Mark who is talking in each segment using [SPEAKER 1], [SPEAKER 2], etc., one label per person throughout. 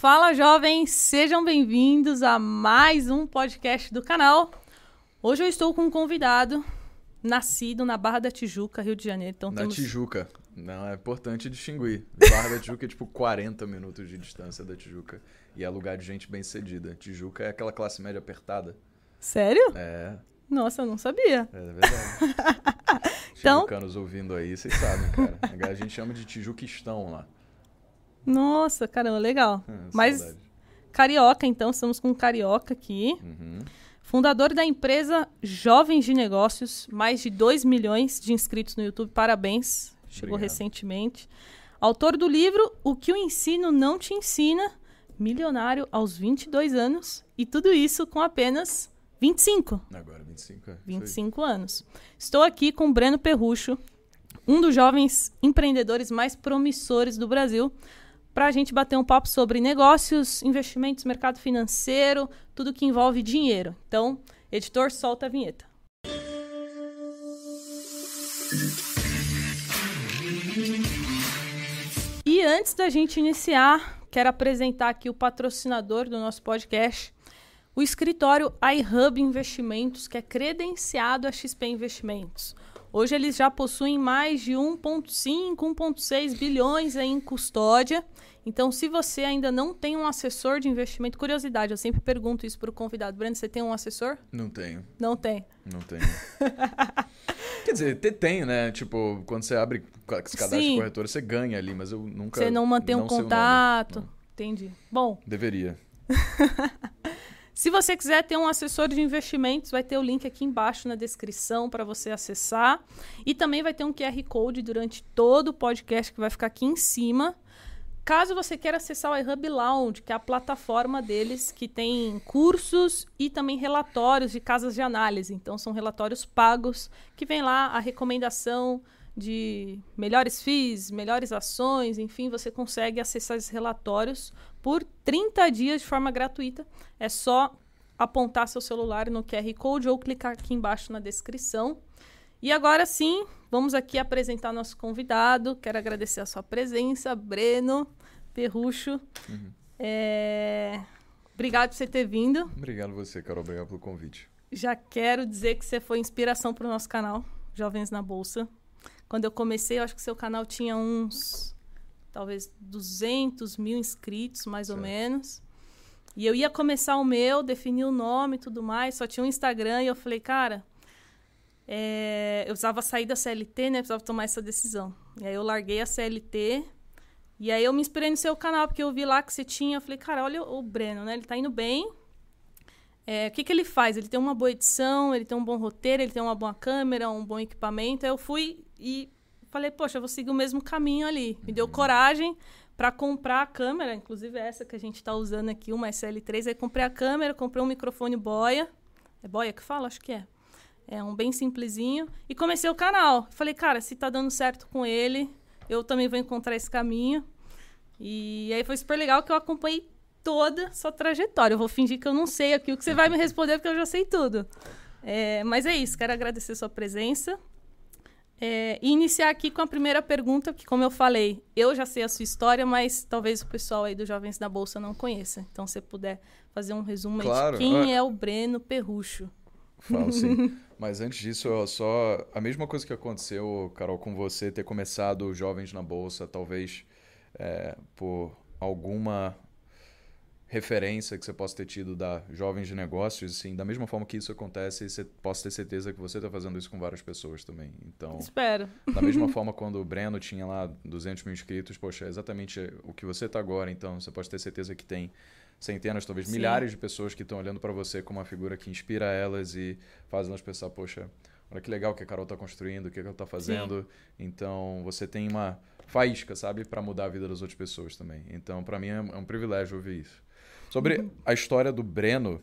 [SPEAKER 1] Fala jovens, sejam bem-vindos a mais um podcast do canal. Hoje eu estou com um convidado nascido na Barra da Tijuca, Rio de Janeiro. Então
[SPEAKER 2] Na
[SPEAKER 1] temos...
[SPEAKER 2] Tijuca. Não, é importante distinguir. Barra da Tijuca é tipo 40 minutos de distância da Tijuca. E é lugar de gente bem cedida. Tijuca é aquela classe média apertada.
[SPEAKER 1] Sério?
[SPEAKER 2] É,
[SPEAKER 1] Nossa, eu não sabia.
[SPEAKER 2] é verdade.
[SPEAKER 1] Então-
[SPEAKER 2] Tijucanos ouvindo aí, vocês sabem, cara. A gente chama de Tijuquistão lá.
[SPEAKER 1] Nossa, caramba, legal.
[SPEAKER 2] Hum,
[SPEAKER 1] Mas
[SPEAKER 2] saudade.
[SPEAKER 1] carioca, então, estamos com um carioca aqui.
[SPEAKER 2] Uhum.
[SPEAKER 1] Fundador da empresa Jovens de Negócios, mais de 2 milhões de inscritos no YouTube, parabéns. Chegou
[SPEAKER 2] Obrigado.
[SPEAKER 1] recentemente. Autor do livro O que o ensino não te ensina, milionário aos 22 anos, e tudo isso com apenas 25.
[SPEAKER 2] Agora 25 é. isso aí.
[SPEAKER 1] 25 anos. Estou aqui com o Breno Perrucho, um dos jovens empreendedores mais promissores do Brasil, para a gente bater um papo sobre negócios, investimentos, mercado financeiro, tudo que envolve dinheiro. Então, editor, solta a vinheta. E antes da gente iniciar, quero apresentar aqui o patrocinador do nosso podcast, o escritório iHub Investimentos, que é credenciado a XP Investimentos. Hoje eles já possuem mais de 1,5, 1,6 bilhões em custódia. Então, se você ainda não tem um assessor de investimento, curiosidade, eu sempre pergunto isso para o convidado. Breno, você tem um assessor?
[SPEAKER 2] Não tenho,
[SPEAKER 1] Não tem.
[SPEAKER 2] não tenho. Quer dizer, te- tem, né? Tipo, quando você abre esse cadastro
[SPEAKER 1] Sim.
[SPEAKER 2] de corretora, você ganha ali, mas eu nunca.
[SPEAKER 1] Você não mantém um
[SPEAKER 2] sei o nome.
[SPEAKER 1] contato.
[SPEAKER 2] Não.
[SPEAKER 1] Entendi. Bom,
[SPEAKER 2] Deveria.
[SPEAKER 1] Se você quiser ter um assessor de investimentos, vai ter o link aqui embaixo na descrição para você acessar. E também vai ter um QR Code durante todo o podcast que vai ficar aqui em cima. Caso você queira acessar o iHub Lounge, que é a plataforma deles que tem cursos e também relatórios de casas de análise. Então, são relatórios pagos que vem lá a recomendação de melhores FIIs, melhores ações, enfim, você consegue acessar esses relatórios por 30 dias de forma gratuita. É só apontar seu celular no QR Code ou clicar aqui embaixo na descrição. E agora sim, vamos aqui apresentar nosso convidado. Quero agradecer a sua presença, Breno Perrucho. É, Obrigado por você ter vindo.
[SPEAKER 2] Obrigado você, Carol. Obrigado pelo convite.
[SPEAKER 1] Já quero dizer que você foi inspiração para o nosso canal, Jovens na Bolsa. Quando eu comecei, eu acho que seu canal tinha uns, talvez, 200 mil inscritos, mais ou
[SPEAKER 2] Certo.
[SPEAKER 1] menos. E eu ia começar o meu, definir o nome e tudo mais, só tinha um Instagram e eu falei, cara, é, eu precisava sair da CLT, né? Precisava tomar essa decisão. E aí eu larguei a CLT e aí eu me inspirei no seu canal, porque eu vi lá que você tinha, eu falei, cara, olha o Breno, né? Ele tá indo bem, é, o que, que ele faz? Ele tem uma boa edição, ele tem um bom roteiro, ele tem uma boa câmera, um bom equipamento. Aí eu fui e falei, poxa, eu vou seguir o mesmo caminho ali. Me deu coragem para comprar a câmera, inclusive essa que a gente está usando aqui, uma SL3. Aí comprei a câmera, comprei um microfone boia. É boia que fala? Acho que é. É um bem simplesinho. E comecei o canal. Falei, cara, se tá dando certo com ele, eu também vou encontrar esse caminho. E aí foi super legal que eu acompanhei toda sua trajetória. Eu vou fingir que eu não sei aqui o que você vai me responder, porque eu já sei tudo. É, mas é isso, quero agradecer sua presença. É, e iniciar aqui com a primeira pergunta, que, como eu falei, eu já sei a sua história, mas talvez o pessoal aí dos Jovens da Bolsa não conheça. Então, se você puder fazer um resumo aí
[SPEAKER 2] Claro.
[SPEAKER 1] de quem
[SPEAKER 2] Ah.
[SPEAKER 1] é o Breno Perrucho.
[SPEAKER 2] Falo sim. Mas antes disso, eu só. A mesma coisa que aconteceu, Carol, com você ter começado Jovens na Bolsa, talvez é, por alguma referência que você possa ter tido da Jovens de Negócios, assim, da mesma forma que isso acontece, você possa ter certeza que você está fazendo isso com várias pessoas também. Então,
[SPEAKER 1] Espero.
[SPEAKER 2] da mesma forma quando o Breno tinha lá 200 mil inscritos, poxa, é exatamente o que você está agora, então você pode ter certeza que tem centenas, talvez
[SPEAKER 1] Sim.
[SPEAKER 2] milhares de pessoas que estão olhando para você como uma figura que inspira elas e faz elas pensar, poxa, olha que legal que a Carol está construindo, o que ela está fazendo. Então, você tem uma faísca, sabe, para mudar a vida das outras pessoas também. Então, para mim é é um privilégio ouvir isso. Sobre a história do Breno,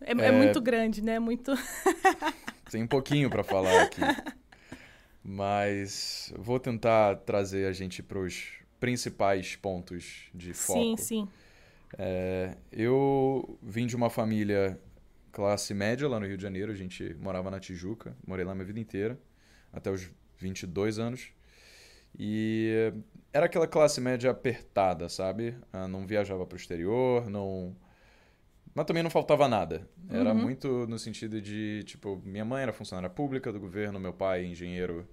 [SPEAKER 1] É, é muito grande, né? Muito.
[SPEAKER 2] Tem um pouquinho para falar aqui. Mas vou tentar trazer a gente para os principais pontos de foco.
[SPEAKER 1] Sim, sim.
[SPEAKER 2] É, eu vim de uma família classe média lá no Rio de Janeiro. A gente morava na Tijuca. Morei lá minha vida inteira, até os 22 anos. E era aquela classe média apertada, sabe? Ah, não viajava para o exterior, não. Mas também não faltava nada. Era
[SPEAKER 1] Uhum.
[SPEAKER 2] muito no sentido de, tipo, minha mãe era funcionária pública do governo, meu pai engenheiro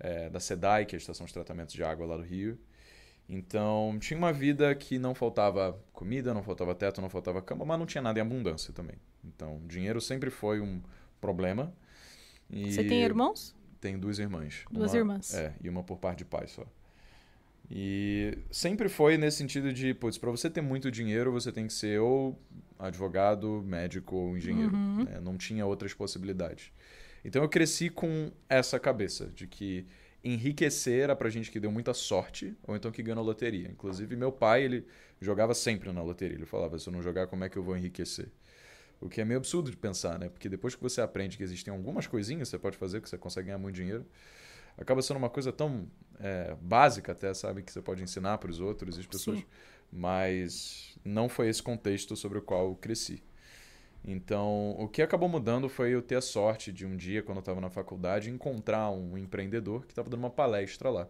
[SPEAKER 2] eh, da SEDAI, que é a Estação de Tratamento de Água lá do Rio. Então, tinha uma vida que não faltava comida, não faltava teto, não faltava cama, mas não tinha nada em abundância também. Então, dinheiro sempre foi um problema. E
[SPEAKER 1] Você tem irmãos?
[SPEAKER 2] Tenho duas irmãs.
[SPEAKER 1] Duas
[SPEAKER 2] Uma-
[SPEAKER 1] irmãs.
[SPEAKER 2] É, e uma por parte de pai só. E sempre foi nesse sentido de, putz, pra você ter muito dinheiro, você tem que ser ou advogado, médico ou engenheiro.
[SPEAKER 1] Uhum.
[SPEAKER 2] né? Não tinha outras possibilidades. Então eu cresci com essa cabeça de que enriquecer era pra gente que deu muita sorte ou então que ganhou loteria. Inclusive, meu pai, ele jogava sempre na loteria. Ele falava, se eu não jogar, como é que eu vou enriquecer? O que é meio absurdo de pensar, né? Porque depois que você aprende que existem algumas coisinhas que você pode fazer, que você consegue ganhar muito dinheiro, acaba sendo uma coisa tão é, básica até, sabe? Que você pode ensinar para os outros e as pessoas.
[SPEAKER 1] Sim.
[SPEAKER 2] Mas não foi esse contexto sobre o qual eu cresci. Então, o que acabou mudando foi eu ter a sorte de um dia, quando eu estava na faculdade, encontrar um empreendedor que estava dando uma palestra lá.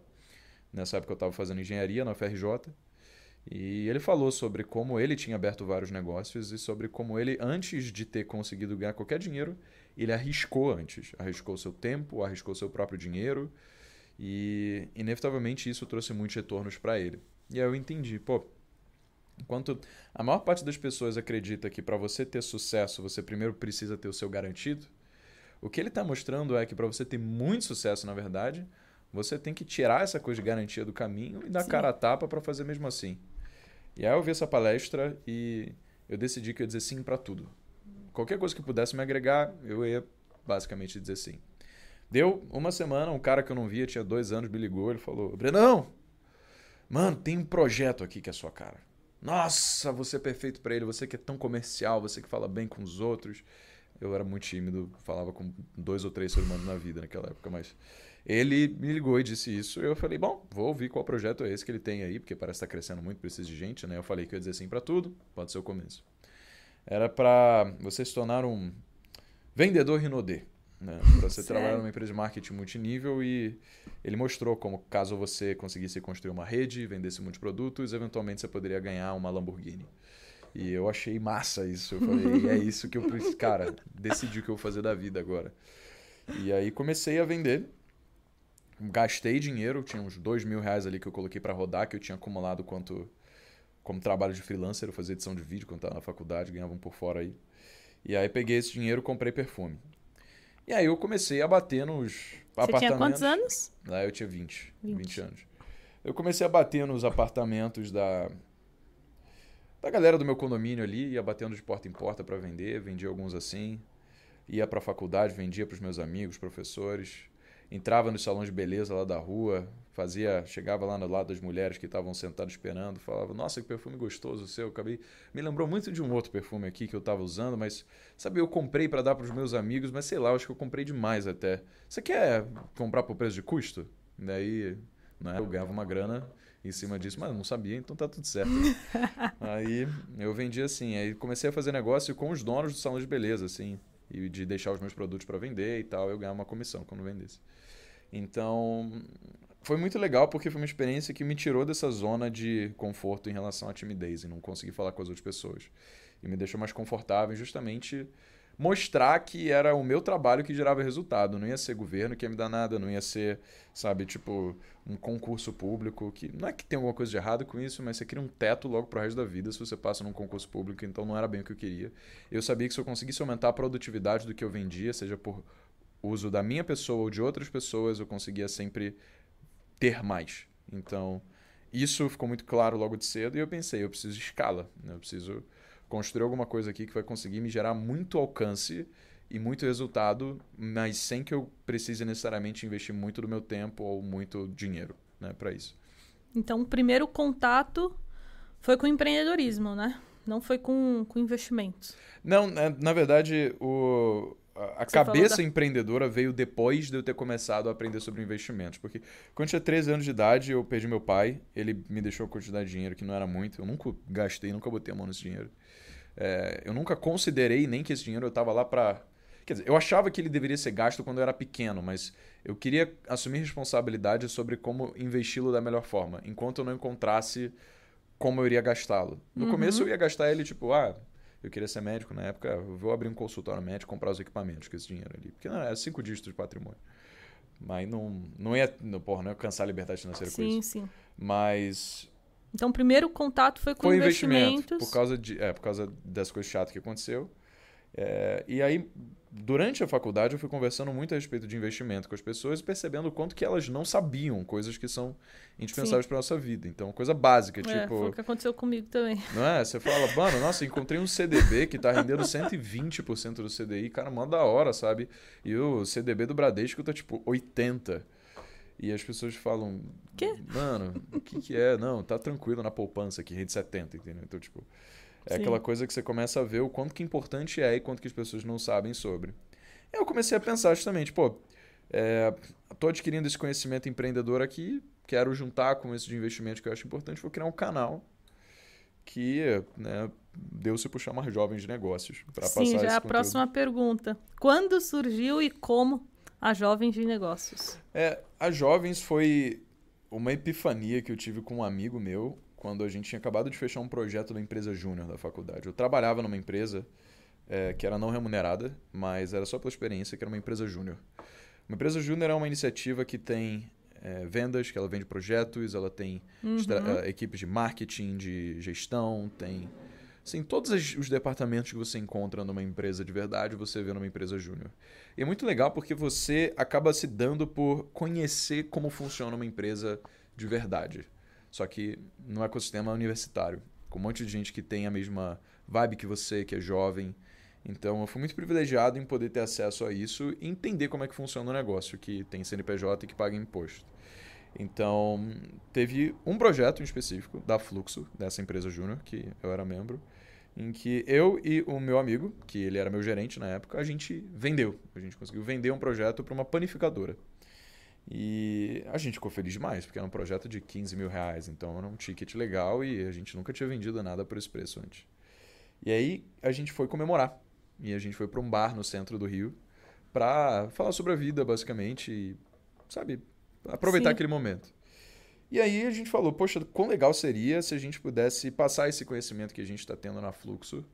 [SPEAKER 2] Nessa época eu estava fazendo engenharia na UFRJ. E ele falou sobre como ele tinha aberto vários negócios e sobre como ele, antes de ter conseguido ganhar qualquer dinheiro, ele arriscou antes. Arriscou seu tempo, arriscou seu próprio dinheiro. E, inevitavelmente, isso trouxe muitos retornos para ele. E aí eu entendi, pô, enquanto a maior parte das pessoas acredita que para você ter sucesso, você primeiro precisa ter o seu garantido, o que ele está mostrando é que para você ter muito sucesso, na verdade, você tem que tirar essa coisa de garantia do caminho e dar
[SPEAKER 1] Sim.
[SPEAKER 2] cara a tapa para fazer mesmo assim. E aí eu vi essa palestra e eu decidi que eu ia dizer sim para tudo. Qualquer coisa que pudesse me agregar, eu ia basicamente dizer sim. Deu uma semana, um cara que eu não via, tinha dois anos, me ligou, ele falou, Brenão, mano, tem um projeto aqui que é sua cara. Nossa, você é perfeito para ele, você que é tão comercial, você que fala bem com os outros. Eu era muito tímido, falava com dois ou três seres humanos na vida naquela época, mas ele me ligou e disse isso. Eu falei, bom, vou ouvir qual projeto é esse que ele tem aí, porque parece estar crescendo muito, precisa de gente, né? Eu falei que eu ia dizer sim para tudo, pode ser o começo. Era para você se tornar um vendedor Rinodê, né? Para você trabalhar numa empresa de marketing multinível e ele mostrou como caso você conseguisse construir uma rede, vendesse muitos produtos, eventualmente você poderia ganhar uma Lamborghini. E eu achei massa isso. Eu falei, é isso que eu preciso. Cara, decidi o que eu vou fazer da vida agora. E aí comecei a vender. Gastei dinheiro, tinha uns dois mil reais ali que eu coloquei para rodar, que eu tinha acumulado quanto como trabalho de freelancer, eu fazia edição de vídeo quando estava na faculdade, ganhava um por fora aí. E aí peguei esse dinheiro e comprei perfume. E aí eu comecei a bater nos
[SPEAKER 1] Você
[SPEAKER 2] apartamentos.
[SPEAKER 1] tinha quantos anos?
[SPEAKER 2] Lá eu tinha 20, 20,
[SPEAKER 1] 20.
[SPEAKER 2] anos. Eu comecei a bater nos apartamentos da da galera do meu condomínio ali, ia batendo de porta em porta para vender, vendia alguns assim. Ia para a faculdade, vendia para os meus amigos, professores. Entrava nos salões de beleza lá da rua, fazia, chegava lá no lado das mulheres que estavam sentadas esperando, falava: "Nossa, que perfume gostoso o seu". Acabei me lembrou muito de um outro perfume aqui que eu estava usando, mas sabe, eu comprei para dar para os meus amigos, mas sei lá, acho que eu comprei demais até. Você quer comprar por preço de custo? Daí, né, eu ganhava uma grana em cima disso, mas não sabia, então tá tudo certo. aí eu vendi assim, aí comecei a fazer negócio com os donos do salão de beleza, assim, e de deixar os meus produtos para vender e tal, eu ganhava uma comissão quando vendesse. Então, foi muito legal porque foi uma experiência que me tirou dessa zona de conforto em relação à timidez e não conseguir falar com as outras pessoas. E me deixou mais confortável justamente mostrar que era o meu trabalho que gerava resultado. Não ia ser governo que ia me dar nada, não ia ser, sabe, tipo, um concurso público que. Não é que tem alguma coisa de errado com isso, mas você cria um teto logo pro resto da vida se você passa num concurso público, então não era bem o que eu queria. Eu sabia que se eu conseguisse aumentar a produtividade do que eu vendia, seja por uso da minha pessoa ou de outras pessoas, eu conseguia sempre ter mais. Então, isso ficou muito claro logo de cedo e eu pensei, eu preciso de escala, né? eu preciso construir alguma coisa aqui que vai conseguir me gerar muito alcance e muito resultado, mas sem que eu precise necessariamente investir muito do meu tempo ou muito dinheiro, né, para isso.
[SPEAKER 1] Então, o primeiro contato foi com empreendedorismo, né? Não foi com, com investimentos.
[SPEAKER 2] Não, na, na verdade, o, a,
[SPEAKER 1] Você
[SPEAKER 2] cabeça
[SPEAKER 1] da-
[SPEAKER 2] empreendedora veio depois de eu ter começado a aprender sobre investimentos. Porque quando eu tinha 13 anos de idade, eu perdi meu pai. Ele me deixou uma quantidade de dinheiro que não era muito. Eu nunca gastei, nunca botei a mão nesse dinheiro. É, eu nunca considerei nem que esse dinheiro eu estava lá para... Quer dizer, eu achava que ele deveria ser gasto quando eu era pequeno, mas eu queria assumir responsabilidade sobre como investi-lo da melhor forma, enquanto eu não encontrasse como eu iria gastá-lo. No
[SPEAKER 1] Uhum.
[SPEAKER 2] começo eu ia gastar ele, tipo, ah, eu queria ser médico na época, eu vou abrir um consultório médico, comprar os equipamentos com esse dinheiro ali. Porque não, é cinco dígitos de patrimônio. Mas não, não ia, não, porra, não ia alcançar a liberdade financeira com
[SPEAKER 1] Sim,
[SPEAKER 2] isso.
[SPEAKER 1] sim.
[SPEAKER 2] Mas
[SPEAKER 1] Então, o primeiro contato foi com
[SPEAKER 2] foi investimento,
[SPEAKER 1] investimentos.
[SPEAKER 2] por causa, de, é, por causa das coisas chatas que aconteceu. É, e aí, durante a faculdade, eu fui conversando muito a respeito de investimento com as pessoas e percebendo o quanto que elas não sabiam coisas que são indispensáveis para nossa vida. Então, coisa básica,
[SPEAKER 1] É,
[SPEAKER 2] tipo,
[SPEAKER 1] foi o que aconteceu comigo também.
[SPEAKER 2] não é? Você fala, mano, nossa, encontrei um CDB que tá rendendo 120% do CDI, cara, mó da hora, sabe? E o CDB do Bradesco tá tipo 80%. E as pessoas falam,
[SPEAKER 1] Quê?
[SPEAKER 2] mano, o que que é? Não, tá tranquilo na poupança aqui, rende 70, entendeu? Então, tipo, é
[SPEAKER 1] Sim.
[SPEAKER 2] aquela coisa que você começa a ver o quanto que importante é e quanto que as pessoas não sabem sobre. Eu comecei a pensar justamente, pô, é, tô adquirindo esse conhecimento empreendedor aqui, quero juntar com esse de investimento que eu acho importante, vou criar um canal que né, deu-se por chamar jovens de negócios para passar
[SPEAKER 1] Sim, já é a próxima pergunta. Quando surgiu e como a Jovens de Negócios?
[SPEAKER 2] É, a Jovens foi uma epifania que eu tive com um amigo meu quando a gente tinha acabado de fechar um projeto da empresa júnior da faculdade. Eu trabalhava numa empresa é, que era não remunerada, mas era só pela experiência, que era uma empresa júnior. Uma empresa júnior é uma iniciativa que tem é, vendas, que ela vende projetos, ela tem
[SPEAKER 1] Uhum.
[SPEAKER 2] eh, equipes de marketing, de gestão, tem assim, todos os departamentos que você encontra numa empresa de verdade, você vê numa empresa júnior. E é muito legal porque você acaba se dando por conhecer como funciona uma empresa de verdade. Só que no ecossistema universitário, com um monte de gente que tem a mesma vibe que você, que é jovem. Então, eu fui muito privilegiado em poder ter acesso a isso e entender como é que funciona o negócio, que tem CNPJ e que paga imposto. Então, teve um projeto em específico da Fluxo, dessa empresa júnior, que eu era membro, em que eu e o meu amigo, que ele era meu gerente na época, a gente vendeu. A gente conseguiu vender um projeto para uma panificadora. E a gente ficou feliz demais, porque era um projeto de 15 mil reais, então era um ticket legal e a gente nunca tinha vendido nada por esse preço antes. E aí a gente foi comemorar. E a gente foi para um bar no centro do Rio para falar sobre a vida, basicamente, e, sabe, aproveitar
[SPEAKER 1] Sim.
[SPEAKER 2] aquele momento. E aí a gente falou, poxa, quão legal seria se a gente pudesse passar esse conhecimento que a gente está tendo na Fluxo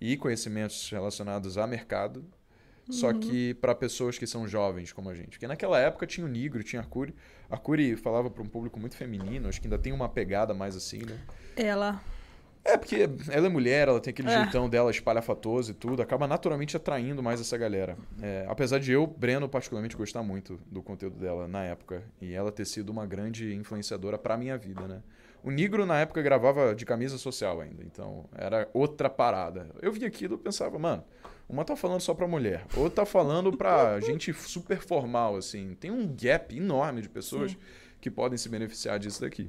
[SPEAKER 2] e conhecimentos relacionados a mercado, só que para pessoas que são jovens como a gente. Porque naquela época tinha o Nigro, tinha a Curi. A Curi falava para um público muito feminino, acho que ainda tem uma pegada mais assim, né?
[SPEAKER 1] Ela.
[SPEAKER 2] É, porque ela é mulher, ela tem aquele
[SPEAKER 1] É.
[SPEAKER 2] jeitão dela espalhafatoso e tudo, acaba naturalmente atraindo mais essa galera. É, apesar de eu, Breno, particularmente gostar muito do conteúdo dela na época, e ela ter sido uma grande influenciadora pra minha vida, né? O Nigro, na época, gravava de camisa social ainda, então era outra parada. Eu vi aquilo e pensava, mano, uma tá falando só pra mulher, outra tá falando pra gente super formal, assim. Tem um gap enorme de pessoas
[SPEAKER 1] Sim.
[SPEAKER 2] que podem se beneficiar disso daqui.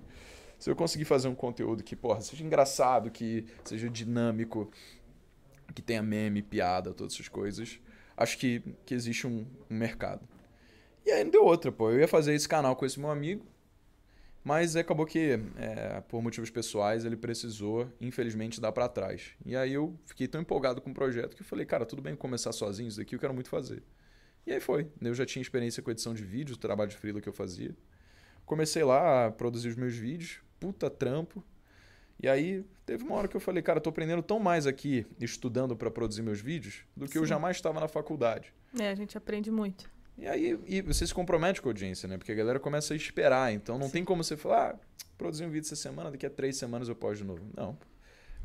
[SPEAKER 2] Se eu conseguir fazer um conteúdo que, porra, seja engraçado, que seja dinâmico, que tenha meme, piada, todas essas coisas, acho que, que existe um, um mercado. E aí não deu outra, pô. Eu ia fazer esse canal com esse meu amigo, mas acabou que, é, por motivos pessoais, ele precisou, infelizmente, dar pra trás. E aí eu fiquei tão empolgado com o projeto que eu falei, cara, tudo bem começar sozinho isso daqui, eu quero muito fazer. E aí foi. Eu já tinha experiência com edição de vídeos, trabalho de freela que eu fazia. Comecei lá a produzir os meus vídeos, puta trampo. E aí teve uma hora que eu falei, cara, eu tô aprendendo tão mais aqui estudando pra produzir meus vídeos do que eu
[SPEAKER 1] Sim.
[SPEAKER 2] jamais estava na faculdade.
[SPEAKER 1] É, a gente aprende muito.
[SPEAKER 2] E aí e você se compromete com a audiência, né? Porque a galera começa a esperar. Então não tem como você falar, ah, produzi um vídeo essa semana, daqui a três semanas eu posto de novo. Não.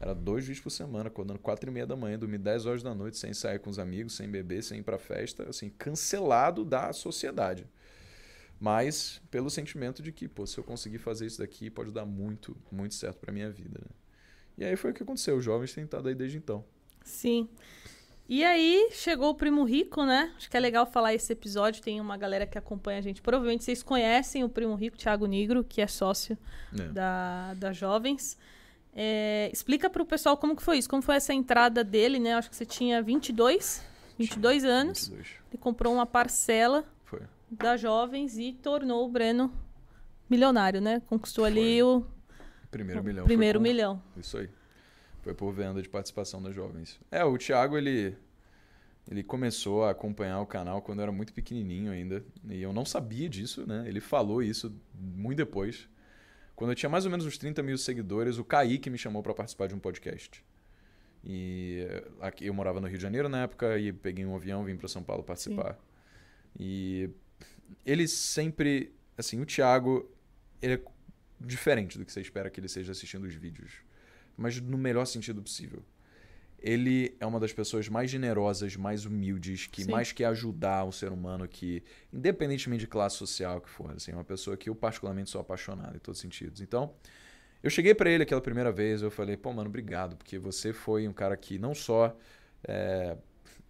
[SPEAKER 2] Era dois vídeos por semana, acordando quatro e meia da manhã, dormir 10 horas da noite, sem sair com os amigos, sem beber, sem ir pra festa, assim, cancelado da sociedade. Mas pelo sentimento de que, pô, se eu conseguir fazer isso daqui, pode dar muito, muito certo pra minha vida, né? E aí foi o que aconteceu. Os jovens têm estado aí desde então.
[SPEAKER 1] Sim. E aí chegou o Primo Rico, né? Acho que é legal falar esse episódio. Tem uma galera que acompanha a gente. Provavelmente vocês conhecem o Primo Rico, Thiago Negro, que é sócio
[SPEAKER 2] É.
[SPEAKER 1] da, da Jovens. É, explica pro pessoal como que foi isso, como foi essa entrada dele, né? Acho que você tinha 22, 22 anos.
[SPEAKER 2] 22.
[SPEAKER 1] Ele comprou uma parcela. Da Jovens e tornou o Breno milionário, né? Conquistou ali o
[SPEAKER 2] Primeiro
[SPEAKER 1] o
[SPEAKER 2] milhão. foi
[SPEAKER 1] primeiro
[SPEAKER 2] com-
[SPEAKER 1] milhão.
[SPEAKER 2] Isso aí. Foi por venda de participação das jovens. É, o Thiago, ele. Ele começou a acompanhar o canal quando eu era muito pequenininho ainda. E eu não sabia disso, né? Ele falou isso muito depois. Quando eu tinha mais ou menos uns 30 mil seguidores, o Kaique me chamou para participar de um podcast. E aqui eu morava no Rio de Janeiro na época e peguei um avião, vim para São Paulo participar. Sim. E ele sempre, assim, o Thiago, ele é diferente do que você espera que ele seja assistindo os vídeos, mas no melhor sentido possível ele é uma das pessoas mais generosas, mais humildes, que Sim. mais quer ajudar o ser humano, que, independentemente de classe social que for, assim, é uma pessoa que eu particularmente sou apaixonado em todos os sentidos. Então, eu cheguei para ele aquela primeira vez, eu falei, pô, mano, obrigado, porque você foi um cara que não só é,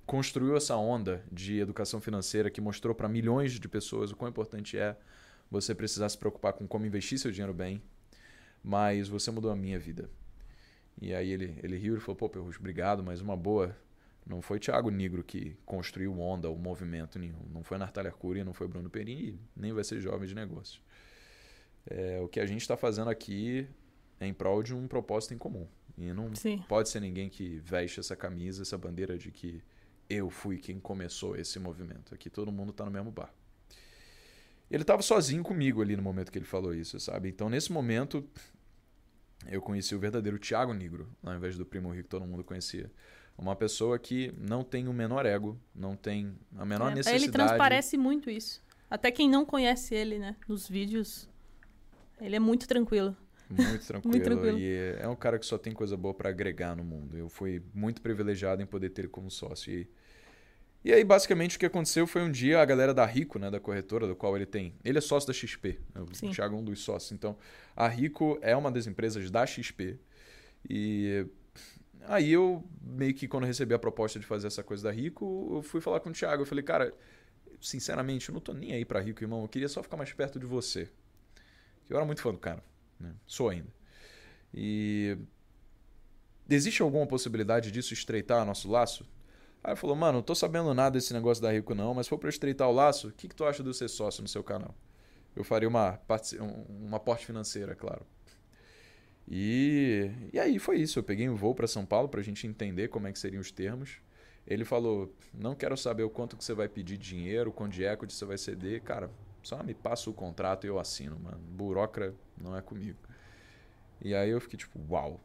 [SPEAKER 2] construiu essa onda de educação financeira que mostrou para milhões de pessoas o quão importante é você precisar se preocupar com como investir seu dinheiro bem, mas você mudou a minha vida. E aí ele, ele riu e falou: pô, Perrucho, obrigado, mas uma boa. Não foi Thiago Negro que construiu onda, o movimento nenhum. Não foi Natália Cury, não foi Bruno Perini, nem vai ser Jovem de Negócios. É, o que a gente está fazendo aqui é em prol de um propósito em comum. E não Sim. pode ser ninguém que veste essa camisa, essa bandeira de que eu fui quem começou esse movimento. Aqui todo mundo está no mesmo bar. Ele estava sozinho comigo ali no momento que ele falou isso, sabe? Então, nesse momento, eu conheci o verdadeiro Tiago Negro, ao invés do primo rico que todo mundo conhecia. Uma pessoa que não tem o menor ego, não tem a menor é, necessidade.
[SPEAKER 1] Ele transparece muito isso. Até quem não conhece ele, né, nos vídeos, ele é muito tranquilo.
[SPEAKER 2] Muito tranquilo. muito tranquilo. E é um cara que só tem coisa boa para agregar no mundo. Eu fui muito privilegiado em poder ter ele como sócio. E e aí, basicamente, o que aconteceu foi um dia a galera da Rico, né, da corretora, do qual ele tem. Ele é sócio da XP, né, o Sim. Thiago é um dos sócios. Então, a Rico é uma das empresas da XP. E aí eu, meio que quando recebi a proposta de fazer essa coisa da Rico, eu fui falar com o Thiago. Eu falei, cara, sinceramente, eu não tô nem aí pra Rico, irmão. Eu queria só ficar mais perto de você. Eu era muito fã do cara. Né? Sou ainda. E. Existe alguma possibilidade disso estreitar nosso laço? Aí falou, mano, não tô sabendo nada desse negócio da Rico não, mas se for pra estreitar o laço, o que, que tu acha de ser sócio no seu canal? Eu faria uma, uma aporte financeira, claro. E, e aí foi isso. Eu peguei um voo para São Paulo para a gente entender como é que seriam os termos. Ele falou: não quero saber o quanto que você vai pedir dinheiro, quanto de equity você vai ceder. Cara, só me passa o contrato e eu assino, mano. Burocra não é comigo. E aí eu fiquei tipo, uau.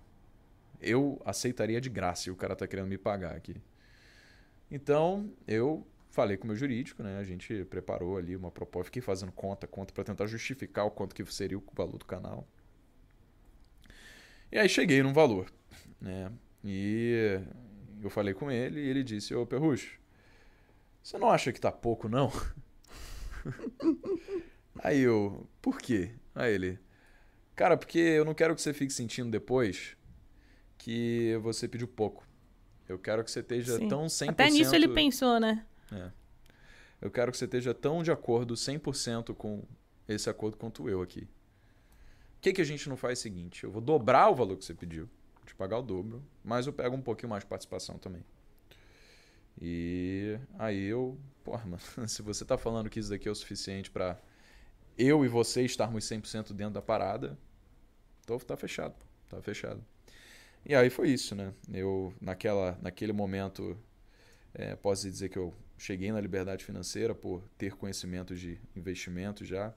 [SPEAKER 2] Eu aceitaria de graça e o cara tá querendo me pagar aqui. Então, eu falei com o meu jurídico, né? A gente preparou ali uma proposta, fiquei fazendo conta, conta para tentar justificar o quanto que seria o valor do canal. E aí cheguei num valor, né? E eu falei com ele e ele disse: "Ô, Perrucho, você não acha que tá pouco não?" aí eu: "Por quê?" Aí ele: "Cara, porque eu não quero que você fique sentindo depois que você pediu pouco. Eu quero que você esteja Sim. tão 100%...
[SPEAKER 1] Até nisso ele pensou, né?
[SPEAKER 2] É. Eu quero que você esteja tão de acordo 100% com esse acordo quanto eu aqui. O que, que a gente não faz é o seguinte? Eu vou dobrar o valor que você pediu, te pagar o dobro, mas eu pego um pouquinho mais de participação também. E aí eu, porra, mano, se você tá falando que isso daqui é o suficiente para eu e você estarmos 100% dentro da parada, então tá fechado, tá fechado. E aí foi isso, né? Eu, naquela, naquele momento, é, posso dizer que eu cheguei na liberdade financeira por ter conhecimento de investimento já.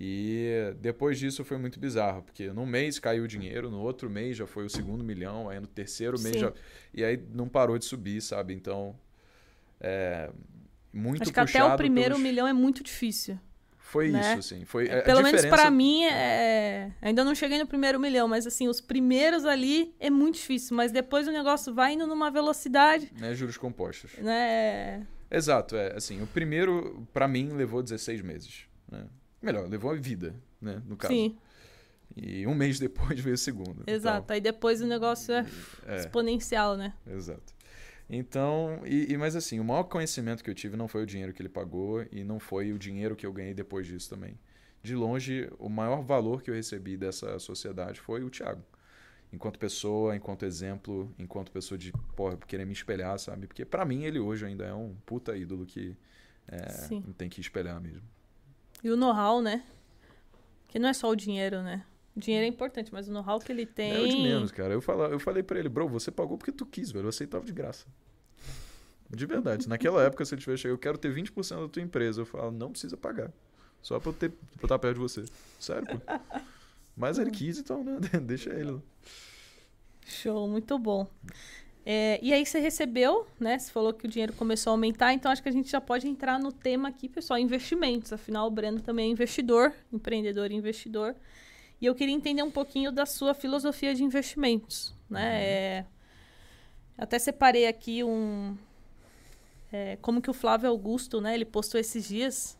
[SPEAKER 2] E depois disso foi muito bizarro, porque no mês caiu o dinheiro, no outro mês já foi o segundo milhão, aí no terceiro mês Sim. já. E aí não parou de subir, sabe? Então. É, muito
[SPEAKER 1] Acho que até o primeiro pelos... milhão é muito difícil.
[SPEAKER 2] Foi né? isso, assim. Foi,
[SPEAKER 1] é, Pelo diferença... menos para mim, é, é... ainda não cheguei no primeiro milhão, mas assim, os primeiros ali é muito difícil. Mas depois o negócio vai indo numa velocidade.
[SPEAKER 2] Né, juros compostos.
[SPEAKER 1] Né?
[SPEAKER 2] Exato, é. Assim, o primeiro, para mim, levou 16 meses. Né? Melhor, levou a vida, né? No caso. Sim. E um mês depois veio o segundo.
[SPEAKER 1] Exato, então... aí depois o negócio é, é exponencial, né?
[SPEAKER 2] Exato. Então, e, e, mas assim, o maior conhecimento que eu tive não foi o dinheiro que ele pagou e não foi o dinheiro que eu ganhei depois disso também. De longe, o maior valor que eu recebi dessa sociedade foi o Thiago. Enquanto pessoa, enquanto exemplo, enquanto pessoa de, porra, querer me espelhar, sabe? Porque para mim ele hoje ainda é um puta ídolo que é, tem que espelhar mesmo.
[SPEAKER 1] E o know-how, né? Que não é só o dinheiro, né? O dinheiro é importante, mas o know-how que ele tem. É
[SPEAKER 2] o de menos, cara. Eu, fala, eu falei para ele, bro, você pagou porque tu quis, velho. Eu aceitava de graça. De verdade. Naquela época, se eu tivesse chegado, eu quero ter 20% da tua empresa. Eu falo, não precisa pagar. Só pra eu, ter, pra eu estar perto de você. Sério, pô. Mas ele quis, então, né? Deixa ele.
[SPEAKER 1] Show, muito bom. É, e aí você recebeu, né? Você falou que o dinheiro começou a aumentar, então acho que a gente já pode entrar no tema aqui, pessoal, investimentos. Afinal, o Breno também é investidor, empreendedor e investidor. E eu queria entender um pouquinho da sua filosofia de investimentos, né? Uhum. É, até separei aqui um... É, como que o Flávio Augusto, né? Ele postou esses dias,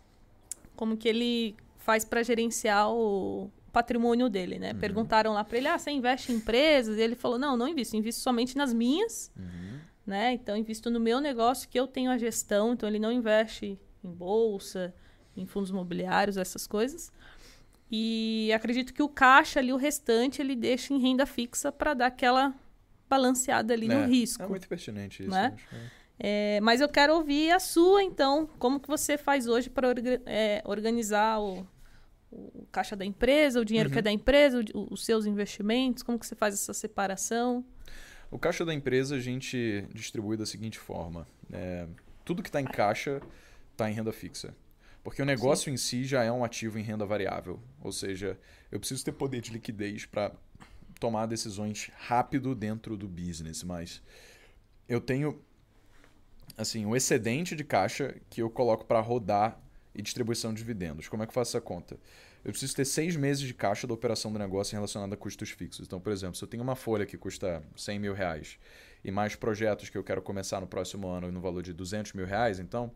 [SPEAKER 1] como que ele faz para gerenciar o, patrimônio dele, né? Uhum. Perguntaram lá para ele, ah, você investe em empresas? E ele falou, não, não invisto, invisto somente nas minhas, uhum. né? Então, invisto no meu negócio que eu tenho a gestão, então ele não investe em bolsa, em fundos imobiliários, essas coisas. E acredito que o caixa ali, o restante, ele deixa em renda fixa para dar aquela balanceada ali é, no risco. É
[SPEAKER 2] muito pertinente isso. Né?
[SPEAKER 1] É, mas eu quero ouvir a sua, então. Como que você faz hoje para orga é, organizar o, o caixa da empresa, o dinheiro uhum. que é da empresa, o, os seus investimentos? Como que você faz essa separação?
[SPEAKER 2] O caixa da empresa a gente distribui da seguinte forma: é, tudo que está em caixa está em renda fixa. Porque o negócio Sim. em si já é um ativo em renda variável. Ou seja, eu preciso ter poder de liquidez para tomar decisões rápido dentro do business. Mas eu tenho assim o um excedente de caixa que eu coloco para rodar e distribuição de dividendos. Como é que eu faço essa conta? Eu preciso ter seis meses de caixa da operação do negócio relacionada a custos fixos. Então, por exemplo, se eu tenho uma folha que custa 100 mil reais e mais projetos que eu quero começar no próximo ano no valor de 200 mil reais, então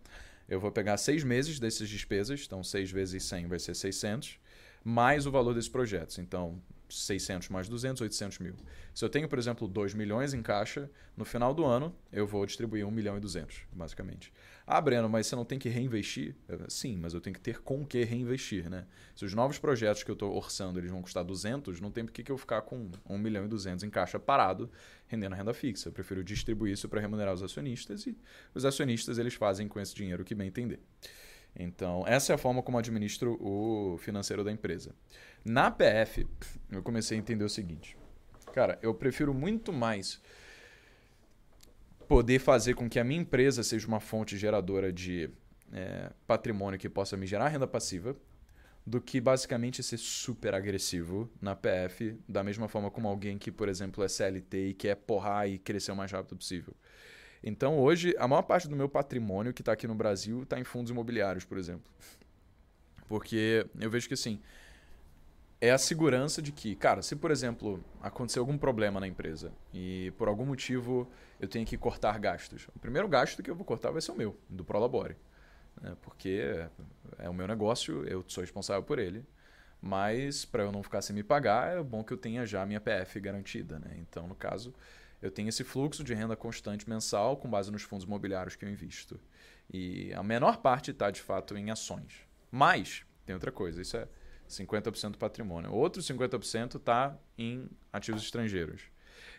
[SPEAKER 2] eu vou pegar seis meses dessas despesas, então 6 vezes 100 vai ser 600, mais o valor desses projetos. Então, 600 mais 200, 800 mil. Se eu tenho, por exemplo, 2 milhões em caixa, no final do ano eu vou distribuir 1 milhão e 200, basicamente. Ah, Breno, mas você não tem que reinvestir? Sim, mas eu tenho que ter com que reinvestir, né? Se os novos projetos que eu estou orçando eles vão custar 200, não tem por que eu ficar com 1 milhão e 200 em caixa parado, rendendo renda fixa. Eu prefiro distribuir isso para remunerar os acionistas e os acionistas eles fazem com esse dinheiro o que bem entender. Então, essa é a forma como administro o financeiro da empresa. Na PF, eu comecei a entender o seguinte. Cara, eu prefiro muito mais poder fazer com que a minha empresa seja uma fonte geradora de é, patrimônio que possa me gerar renda passiva, do que basicamente ser super agressivo na PF, da mesma forma como alguém que, por exemplo, é CLT e quer porrar e crescer o mais rápido possível. Então, hoje, a maior parte do meu patrimônio que está aqui no Brasil está em fundos imobiliários, por exemplo. Porque eu vejo que, assim, é a segurança de que, cara, se por exemplo acontecer algum problema na empresa e por algum motivo eu tenho que cortar gastos, o primeiro gasto que eu vou cortar vai ser o meu, do Prolabore. Né? Porque é o meu negócio, eu sou responsável por ele. Mas para eu não ficar sem me pagar, é bom que eu tenha já a minha PF garantida. Né? Então, no caso, eu tenho esse fluxo de renda constante mensal com base nos fundos imobiliários que eu invisto. E a menor parte está, de fato, em ações. Mas, tem outra coisa, isso é 50% do patrimônio. Outro 50% está em ativos estrangeiros.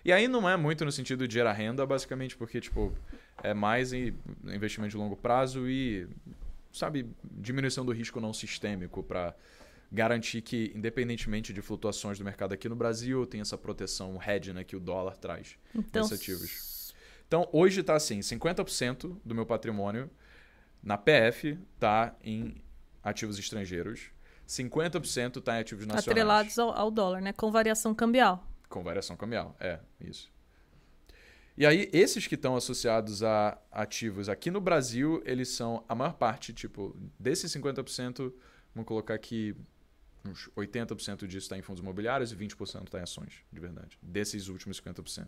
[SPEAKER 2] E aí não é muito no sentido de gerar renda, basicamente porque tipo, é mais em investimento de longo prazo e, sabe, diminuição do risco não sistêmico para garantir que, independentemente de flutuações do mercado aqui no Brasil, tem essa proteção hedge né, que o dólar traz então, ativos. Então, hoje está assim, 50% do meu patrimônio na PF está em ativos estrangeiros 50% está em ativos nacionais.
[SPEAKER 1] Atrelados ao, ao, dólar, né? Com variação cambial.
[SPEAKER 2] Com variação cambial, é, isso. E aí, esses que estão associados a ativos aqui no Brasil, eles são a maior parte, tipo, desses 50%, vamos colocar aqui uns 80% disso está em fundos imobiliários e 20% está em ações, de verdade. Desses últimos 50%.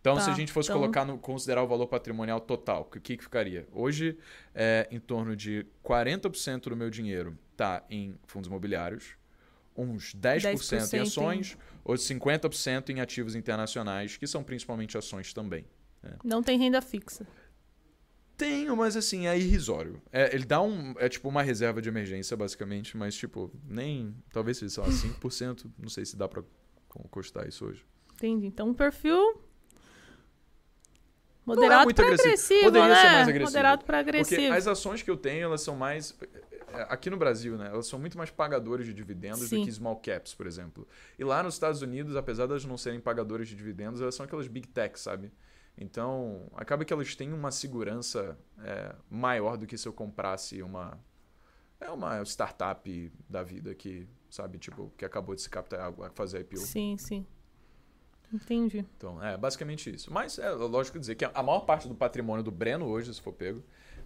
[SPEAKER 2] Então, tá, se a gente fosse então... colocar no, considerar o valor patrimonial total, o que, que ficaria? Hoje, é em torno de 40% do meu dinheiro está em fundos imobiliários, uns 10%, 10% em ações, em... outros 50% em ativos internacionais, que são principalmente ações também.
[SPEAKER 1] Né? Não tem renda fixa.
[SPEAKER 2] Tenho, mas assim, é irrisório. É, ele dá um. É tipo uma reserva de emergência, basicamente, mas tipo, nem. Talvez seja, sei lá, 5%. não sei se dá para custar isso hoje.
[SPEAKER 1] Entendi. Então, um perfil Moderado é para agressivo. agressivo. Poderia né? ser mais agressivo. Moderado para agressivo.
[SPEAKER 2] Porque as ações que eu tenho, elas são mais. É, aqui no Brasil, né? Elas são muito mais pagadores de dividendos Sim. do que small caps, por exemplo. E lá nos Estados Unidos, apesar de elas não serem pagadores de dividendos, elas são aquelas big techs, sabe? Então, acaba que elas têm uma segurança é, maior do que se eu comprasse uma é uma startup da vida que, sabe, tipo, que acabou de se captar, fazer IPO.
[SPEAKER 1] Sim, sim. Entendi.
[SPEAKER 2] Então, é basicamente isso. Mas é lógico dizer que a maior parte do patrimônio do Breno hoje, se for pego,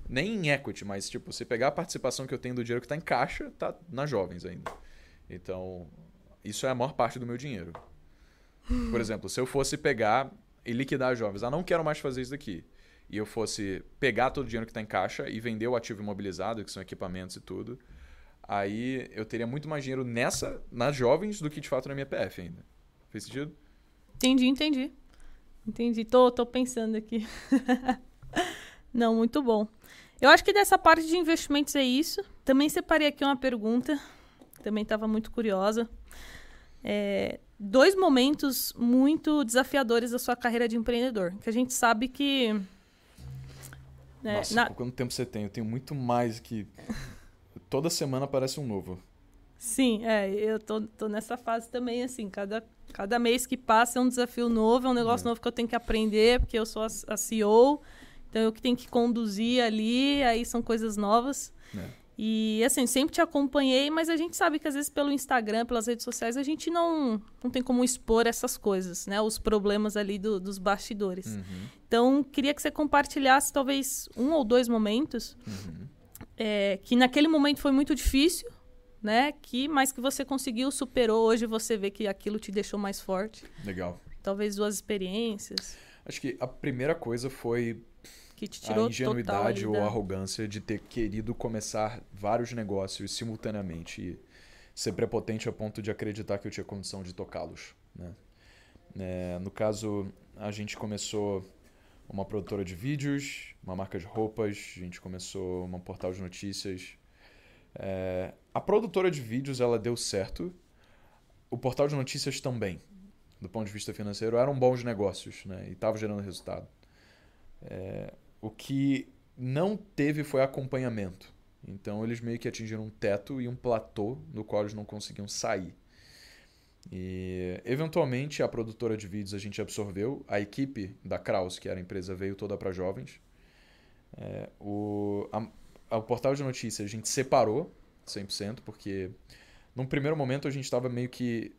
[SPEAKER 2] nem em equity, mas tipo, você pegar a participação que eu tenho do dinheiro que está em caixa, tá nas jovens ainda. Então, isso é a maior parte do meu dinheiro. Por exemplo, se eu fosse pegar e liquidar jovens, ah, não quero mais fazer isso daqui. E eu fosse pegar todo o dinheiro que está em caixa e vender o ativo imobilizado, que são equipamentos e tudo, aí eu teria muito mais dinheiro nessa, nas jovens, do que de fato na minha PF ainda. Fez sentido?
[SPEAKER 1] Entendi, entendi. Entendi. Tô, tô pensando aqui. não, muito bom. Eu acho que dessa parte de investimentos é isso. Também separei aqui uma pergunta. Também estava muito curiosa. É, dois momentos muito desafiadores da sua carreira de empreendedor. Que a gente sabe que.
[SPEAKER 2] Né, Nossa, na... quanto tempo você tem? Eu tenho muito mais que. Toda semana aparece um novo.
[SPEAKER 1] Sim, é, eu tô, tô nessa fase também, assim, cada, cada mês que passa é um desafio novo, é um negócio é. novo que eu tenho que aprender, porque eu sou a, a CEO, então eu que tenho que conduzir ali, aí são coisas novas. É. E assim, sempre te acompanhei, mas a gente sabe que às vezes pelo Instagram, pelas redes sociais, a gente não, não tem como expor essas coisas, né? Os problemas ali do, dos bastidores. Uhum. Então, queria que você compartilhasse talvez um ou dois momentos uhum. é, que naquele momento foi muito difícil, né? Que, mas que você conseguiu, superou. Hoje você vê que aquilo te deixou mais forte.
[SPEAKER 2] Legal.
[SPEAKER 1] Talvez duas experiências.
[SPEAKER 2] Acho que a primeira coisa foi que te tirou a ingenuidade ou a arrogância de ter querido começar vários negócios simultaneamente e ser prepotente a ponto de acreditar que eu tinha condição de tocá-los. Né? É, no caso, a gente começou uma produtora de vídeos, uma marca de roupas, a gente começou um portal de notícias. É, a produtora de vídeos ela deu certo, o portal de notícias também, do ponto de vista financeiro, eram bons negócios né? e estava gerando resultado. É, o que não teve foi acompanhamento. Então eles meio que atingiram um teto e um platô no qual eles não conseguiam sair. E eventualmente a produtora de vídeos a gente absorveu, a equipe da Kraus, que era a empresa, veio toda para jovens. É, o, a, o portal de notícias a gente separou 100%, porque num primeiro momento a gente estava meio que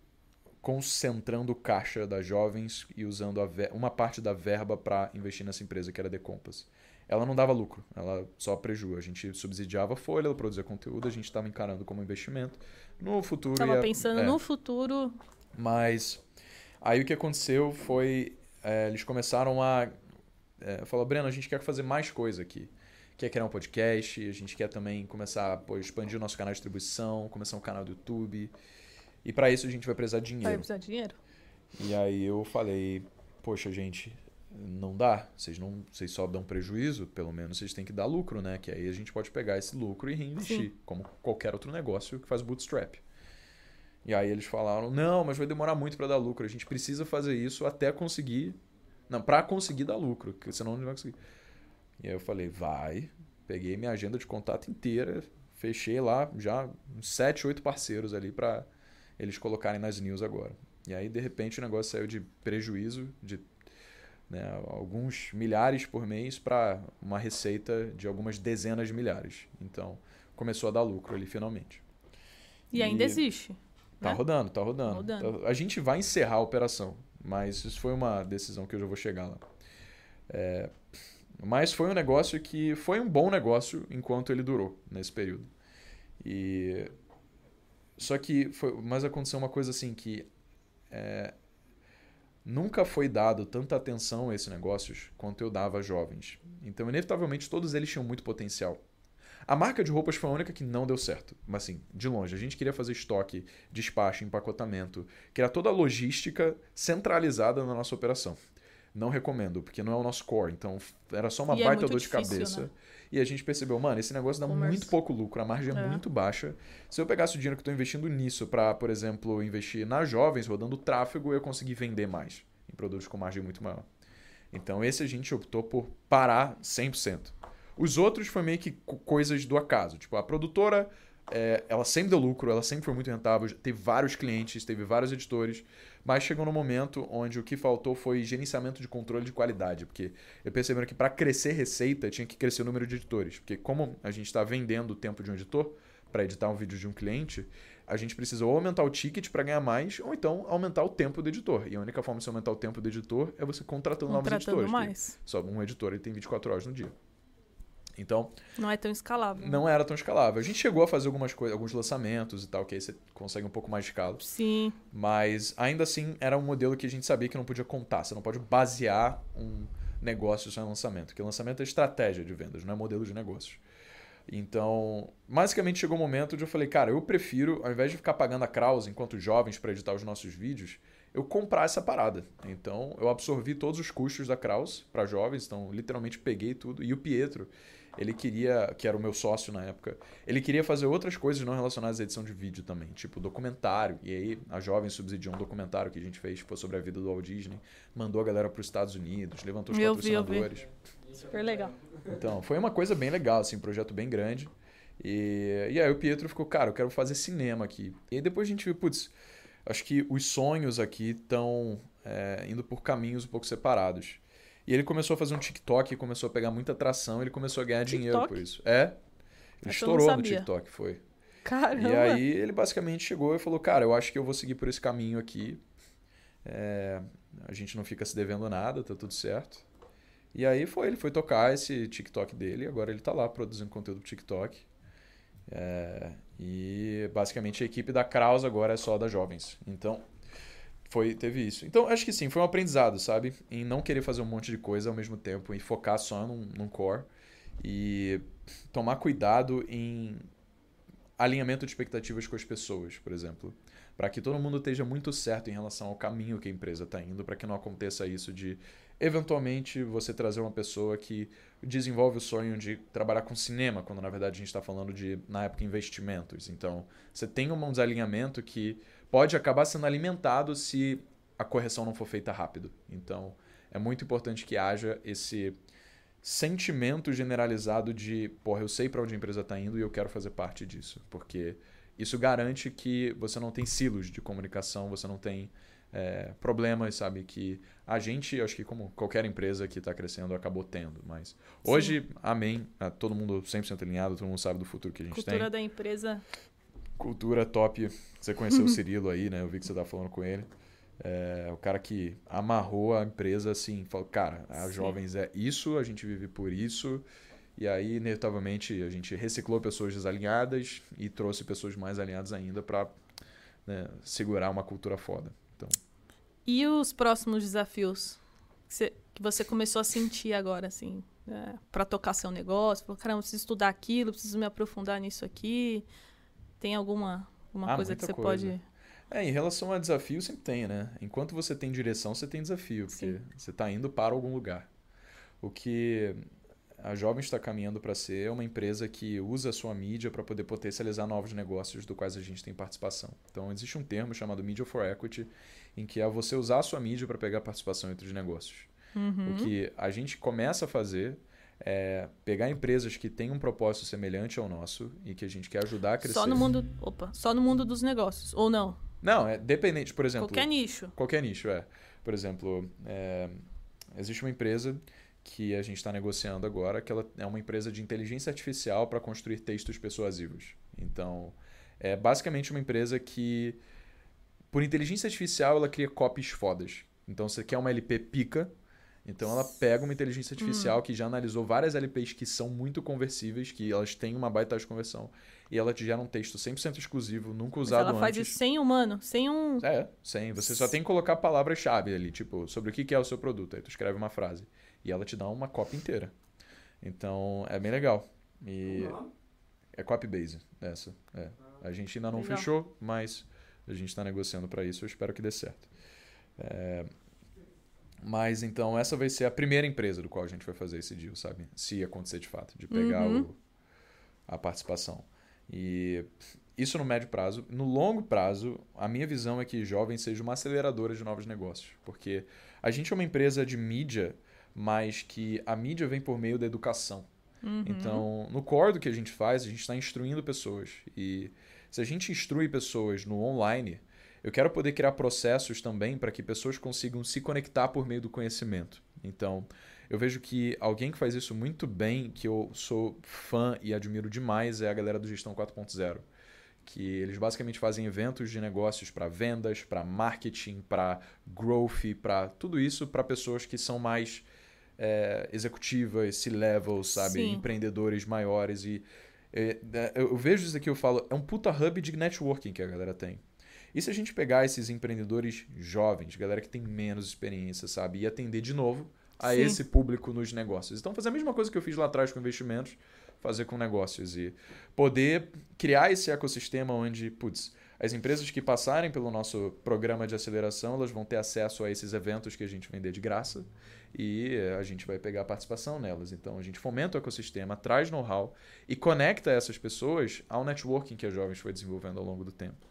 [SPEAKER 2] concentrando o caixa das jovens e usando uma parte da verba para investir nessa empresa que era The Compass ela não dava lucro, ela só prejuízo. A gente subsidiava a folha, ela produzia conteúdo, a gente estava encarando como investimento. No futuro.
[SPEAKER 1] Estava pensando é. no futuro.
[SPEAKER 2] Mas aí o que aconteceu foi. É, eles começaram a. É, falou, Breno, a gente quer fazer mais coisa aqui. Quer criar um podcast, a gente quer também começar a expandir o nosso canal de distribuição, começar um canal do YouTube. E para isso a gente vai precisar de dinheiro. Vai
[SPEAKER 1] precisar de dinheiro.
[SPEAKER 2] E aí eu falei, poxa, gente, não dá, vocês não, vocês só dão prejuízo, pelo menos vocês têm que dar lucro, né? Que aí a gente pode pegar esse lucro e reinvestir, Sim. como qualquer outro negócio que faz bootstrap. E aí eles falaram: "Não, mas vai demorar muito para dar lucro, a gente precisa fazer isso até conseguir, não, para conseguir dar lucro, porque senão não vai conseguir". E aí eu falei: "Vai". Peguei minha agenda de contato inteira, fechei lá já uns 7, 8 parceiros ali para eles colocarem nas news agora. E aí de repente o negócio saiu de prejuízo de né, alguns milhares por mês para uma receita de algumas dezenas de milhares. Então, começou a dar lucro ali finalmente.
[SPEAKER 1] E, e ainda existe.
[SPEAKER 2] Tá
[SPEAKER 1] né?
[SPEAKER 2] rodando, tá rodando. rodando. A gente vai encerrar a operação, mas isso foi uma decisão que eu já vou chegar lá. É, mas foi um negócio que foi um bom negócio enquanto ele durou nesse período. E só que foi, mas aconteceu uma coisa assim que é, nunca foi dado tanta atenção a esses negócios quanto eu dava a jovens. Então, inevitavelmente, todos eles tinham muito potencial. A marca de roupas foi a única que não deu certo. Mas assim, de longe. A gente queria fazer estoque, despacho, empacotamento, criar toda a logística centralizada na nossa operação. Não recomendo, porque não é o nosso core. Então, era só uma e é baita é dor difícil, de cabeça. Né? E a gente percebeu, mano, esse negócio dá Commerce. muito pouco lucro, a margem é, é, muito baixa. Se eu pegasse o dinheiro que estou investindo nisso para, por exemplo, investir nas jovens, rodando tráfego, eu conseguir vender mais em produtos com margem muito maior. Então, esse a gente optou por parar 100%. Os outros foi meio que coisas do acaso. Tipo, a produtora é, ela sempre deu lucro, ela sempre foi muito rentável, teve vários clientes, teve vários editores, mas chegou no momento onde o que faltou foi gerenciamento de controle de qualidade, porque eu percebi que para crescer receita tinha que crescer o número de editores, porque como a gente está vendendo o tempo de um editor para editar um vídeo de um cliente, a gente precisa ou aumentar o ticket para ganhar mais, ou então aumentar o tempo do editor. E a única forma de você aumentar o tempo do editor é você contratando, contratando novos editores. Mais. Só um editor ele tem 24 horas no dia. Então.
[SPEAKER 1] Não é tão escalável.
[SPEAKER 2] Não era tão escalável. A gente chegou a fazer algumas coisas, alguns lançamentos e tal, que aí você consegue um pouco mais de escala.
[SPEAKER 1] Sim.
[SPEAKER 2] Mas ainda assim era um modelo que a gente sabia que não podia contar. Você não pode basear um negócio só em lançamento. Porque lançamento é estratégia de vendas, não é modelo de negócios. Então, basicamente chegou o um momento onde eu falei, cara, eu prefiro, ao invés de ficar pagando a Krause enquanto jovens para editar os nossos vídeos, eu comprar essa parada. Então, eu absorvi todos os custos da Krause para jovens, então literalmente peguei tudo. E o Pietro, ele queria, que era o meu sócio na época, ele queria fazer outras coisas não relacionadas à edição de vídeo também, tipo documentário. E aí a jovem subsidiou um documentário que a gente fez, que foi sobre a vida do Walt Disney, mandou a galera para os Estados Unidos, levantou os eu patrocinadores. Vi,
[SPEAKER 1] eu vi. Super legal.
[SPEAKER 2] Então, foi uma coisa bem legal, assim, um projeto bem grande. E, e aí o Pietro ficou, cara, eu quero fazer cinema aqui. E aí depois a gente viu, putz, acho que os sonhos aqui estão é, indo por caminhos um pouco separados. E ele começou a fazer um TikTok, começou a pegar muita atração, ele começou a ganhar TikTok? dinheiro por isso. É. Ele estourou no TikTok, foi.
[SPEAKER 1] Caramba.
[SPEAKER 2] E aí ele basicamente chegou e falou: Cara, eu acho que eu vou seguir por esse caminho aqui. É, a gente não fica se devendo nada, tá tudo certo. E aí foi, ele foi tocar esse TikTok dele, agora ele tá lá produzindo conteúdo pro TikTok. É, e basicamente a equipe da Kraus agora é só da jovens. Então, foi, teve isso. Então, acho que sim, foi um aprendizado, sabe? Em não querer fazer um monte de coisa ao mesmo tempo, em focar só num, num core e tomar cuidado em alinhamento de expectativas com as pessoas, por exemplo. Para que todo mundo esteja muito certo em relação ao caminho que a empresa está indo, para que não aconteça isso de, eventualmente, você trazer uma pessoa que desenvolve o sonho de trabalhar com cinema, quando na verdade a gente está falando de, na época, investimentos. Então, você tem um desalinhamento que pode acabar sendo alimentado se a correção não for feita rápido. Então, é muito importante que haja esse sentimento generalizado de, porra, eu sei para onde a empresa está indo e eu quero fazer parte disso, porque isso garante que você não tem silos de comunicação, você não tem é, problemas, sabe? Que a gente, acho que como qualquer empresa que está crescendo, acabou tendo. Mas hoje, Sim. amém, é, todo mundo 100% alinhado, todo mundo sabe do futuro que a gente
[SPEAKER 1] Cultura
[SPEAKER 2] tem.
[SPEAKER 1] Cultura da empresa
[SPEAKER 2] Cultura top. Você conheceu o Cirilo aí, né? Eu vi que você tá falando com ele. É, o cara que amarrou a empresa assim, falou, cara, a Sim. Jovens é isso, a gente vive por isso. E aí, inevitavelmente, a gente reciclou pessoas desalinhadas e trouxe pessoas mais alinhadas ainda para né, segurar uma cultura foda. Então...
[SPEAKER 1] E os próximos desafios que você, que você começou a sentir agora, assim, né, para tocar seu negócio? Falou, caramba, preciso estudar aquilo, preciso me aprofundar nisso aqui. Tem alguma, alguma ah, coisa que você coisa. pode.
[SPEAKER 2] É, em relação a desafio, sempre tem, né? Enquanto você tem direção, você tem desafio, porque Sim. você está indo para algum lugar. O que a Jovem está caminhando para ser é uma empresa que usa a sua mídia para poder potencializar novos negócios do quais a gente tem participação. Então, existe um termo chamado Media for Equity, em que é você usar a sua mídia para pegar participação entre os negócios. Uhum. O que a gente começa a fazer é pegar empresas que têm um propósito semelhante ao nosso e que a gente quer ajudar a crescer.
[SPEAKER 1] Só no mundo, opa, só no mundo dos negócios, ou não?
[SPEAKER 2] Não, é dependente, por exemplo.
[SPEAKER 1] Qualquer nicho.
[SPEAKER 2] Qualquer nicho, é. Por exemplo, é, existe uma empresa que a gente está negociando agora, que ela é uma empresa de inteligência artificial para construir textos persuasivos. Então, é basicamente uma empresa que, por inteligência artificial, ela cria copies fodas. Então, você quer uma LP pica, então ela pega uma inteligência artificial hum. que já analisou várias LPs que são muito conversíveis, que elas têm uma baita de conversão, e ela te gera um texto 100% exclusivo, nunca usado Mas
[SPEAKER 1] ela faz
[SPEAKER 2] antes.
[SPEAKER 1] isso sem humano, sem um...
[SPEAKER 2] É, sem. Você só tem que colocar palavras-chave ali, tipo, sobre o que é o seu produto. Aí tu escreve uma frase. E ela te dá uma cópia inteira. Então, é bem legal. E é copy base, essa. É. A gente ainda não legal. fechou, mas a gente está negociando para isso. Eu espero que dê certo. É, mas então essa vai ser a primeira empresa do qual a gente vai fazer esse deal, sabe? Se acontecer de fato, de pegar uhum. o, a participação. E isso no médio prazo. No longo prazo, a minha visão é que Jovem seja uma aceleradora de novos negócios. Porque a gente é uma empresa de mídia, mas que a mídia vem por meio da educação. Uhum. Então, no core do que a gente faz, a gente está instruindo pessoas. E se a gente instrui pessoas no online, eu quero poder criar processos também para que pessoas consigam se conectar por meio do conhecimento. Então, eu vejo que alguém que faz isso muito bem, que eu sou fã e admiro demais, é a galera do Gestão 4.0. Que eles basicamente fazem eventos de negócios para vendas, para marketing, para growth, para tudo isso para pessoas que são mais é, executivas, C-level, sabe? Sim. Empreendedores maiores. E é, é, eu vejo isso aqui, eu falo, é um puta hub de networking que a galera tem. E se a gente pegar esses empreendedores jovens, galera que tem menos experiência, sabe, e atender de novo a Sim. esse público nos negócios. Então, fazer a mesma coisa que eu fiz lá atrás com investimentos, fazer com negócios e poder criar esse ecossistema onde, putz, as empresas que passarem pelo nosso programa de aceleração, elas vão ter acesso a esses eventos que a gente vender de graça e a gente vai pegar participação nelas. Então, a gente fomenta o ecossistema, traz know-how e conecta essas pessoas ao networking que a Jovens foi desenvolvendo ao longo do tempo.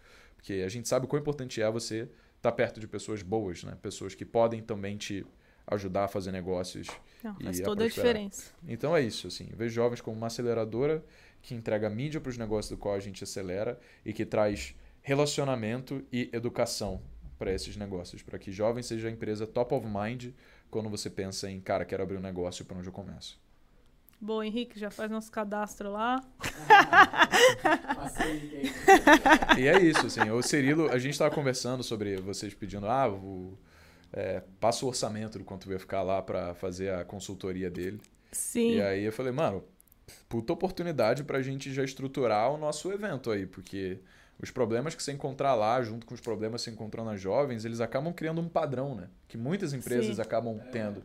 [SPEAKER 2] Porque a gente sabe o quão importante é você estar tá perto de pessoas boas, né? pessoas que podem também te ajudar a fazer negócios.
[SPEAKER 1] Não, faz toda a, a diferença.
[SPEAKER 2] Então é isso, assim. Eu vejo jovens como uma aceleradora que entrega mídia para os negócios do qual a gente acelera e que traz relacionamento e educação para esses negócios, para que jovem seja a empresa top of mind quando você pensa em, cara, quero abrir um negócio para onde eu começo.
[SPEAKER 1] Bom, Henrique, já faz nosso cadastro lá.
[SPEAKER 2] e é isso, assim. O Cirilo, a gente estava conversando sobre vocês pedindo, ah, o, é, passa o orçamento do quanto ia ficar lá para fazer a consultoria dele.
[SPEAKER 1] Sim.
[SPEAKER 2] E aí eu falei, mano, puta oportunidade para a gente já estruturar o nosso evento aí, porque os problemas que você encontrar lá, junto com os problemas que você encontrou nas jovens, eles acabam criando um padrão, né? Que muitas empresas Sim. acabam tendo.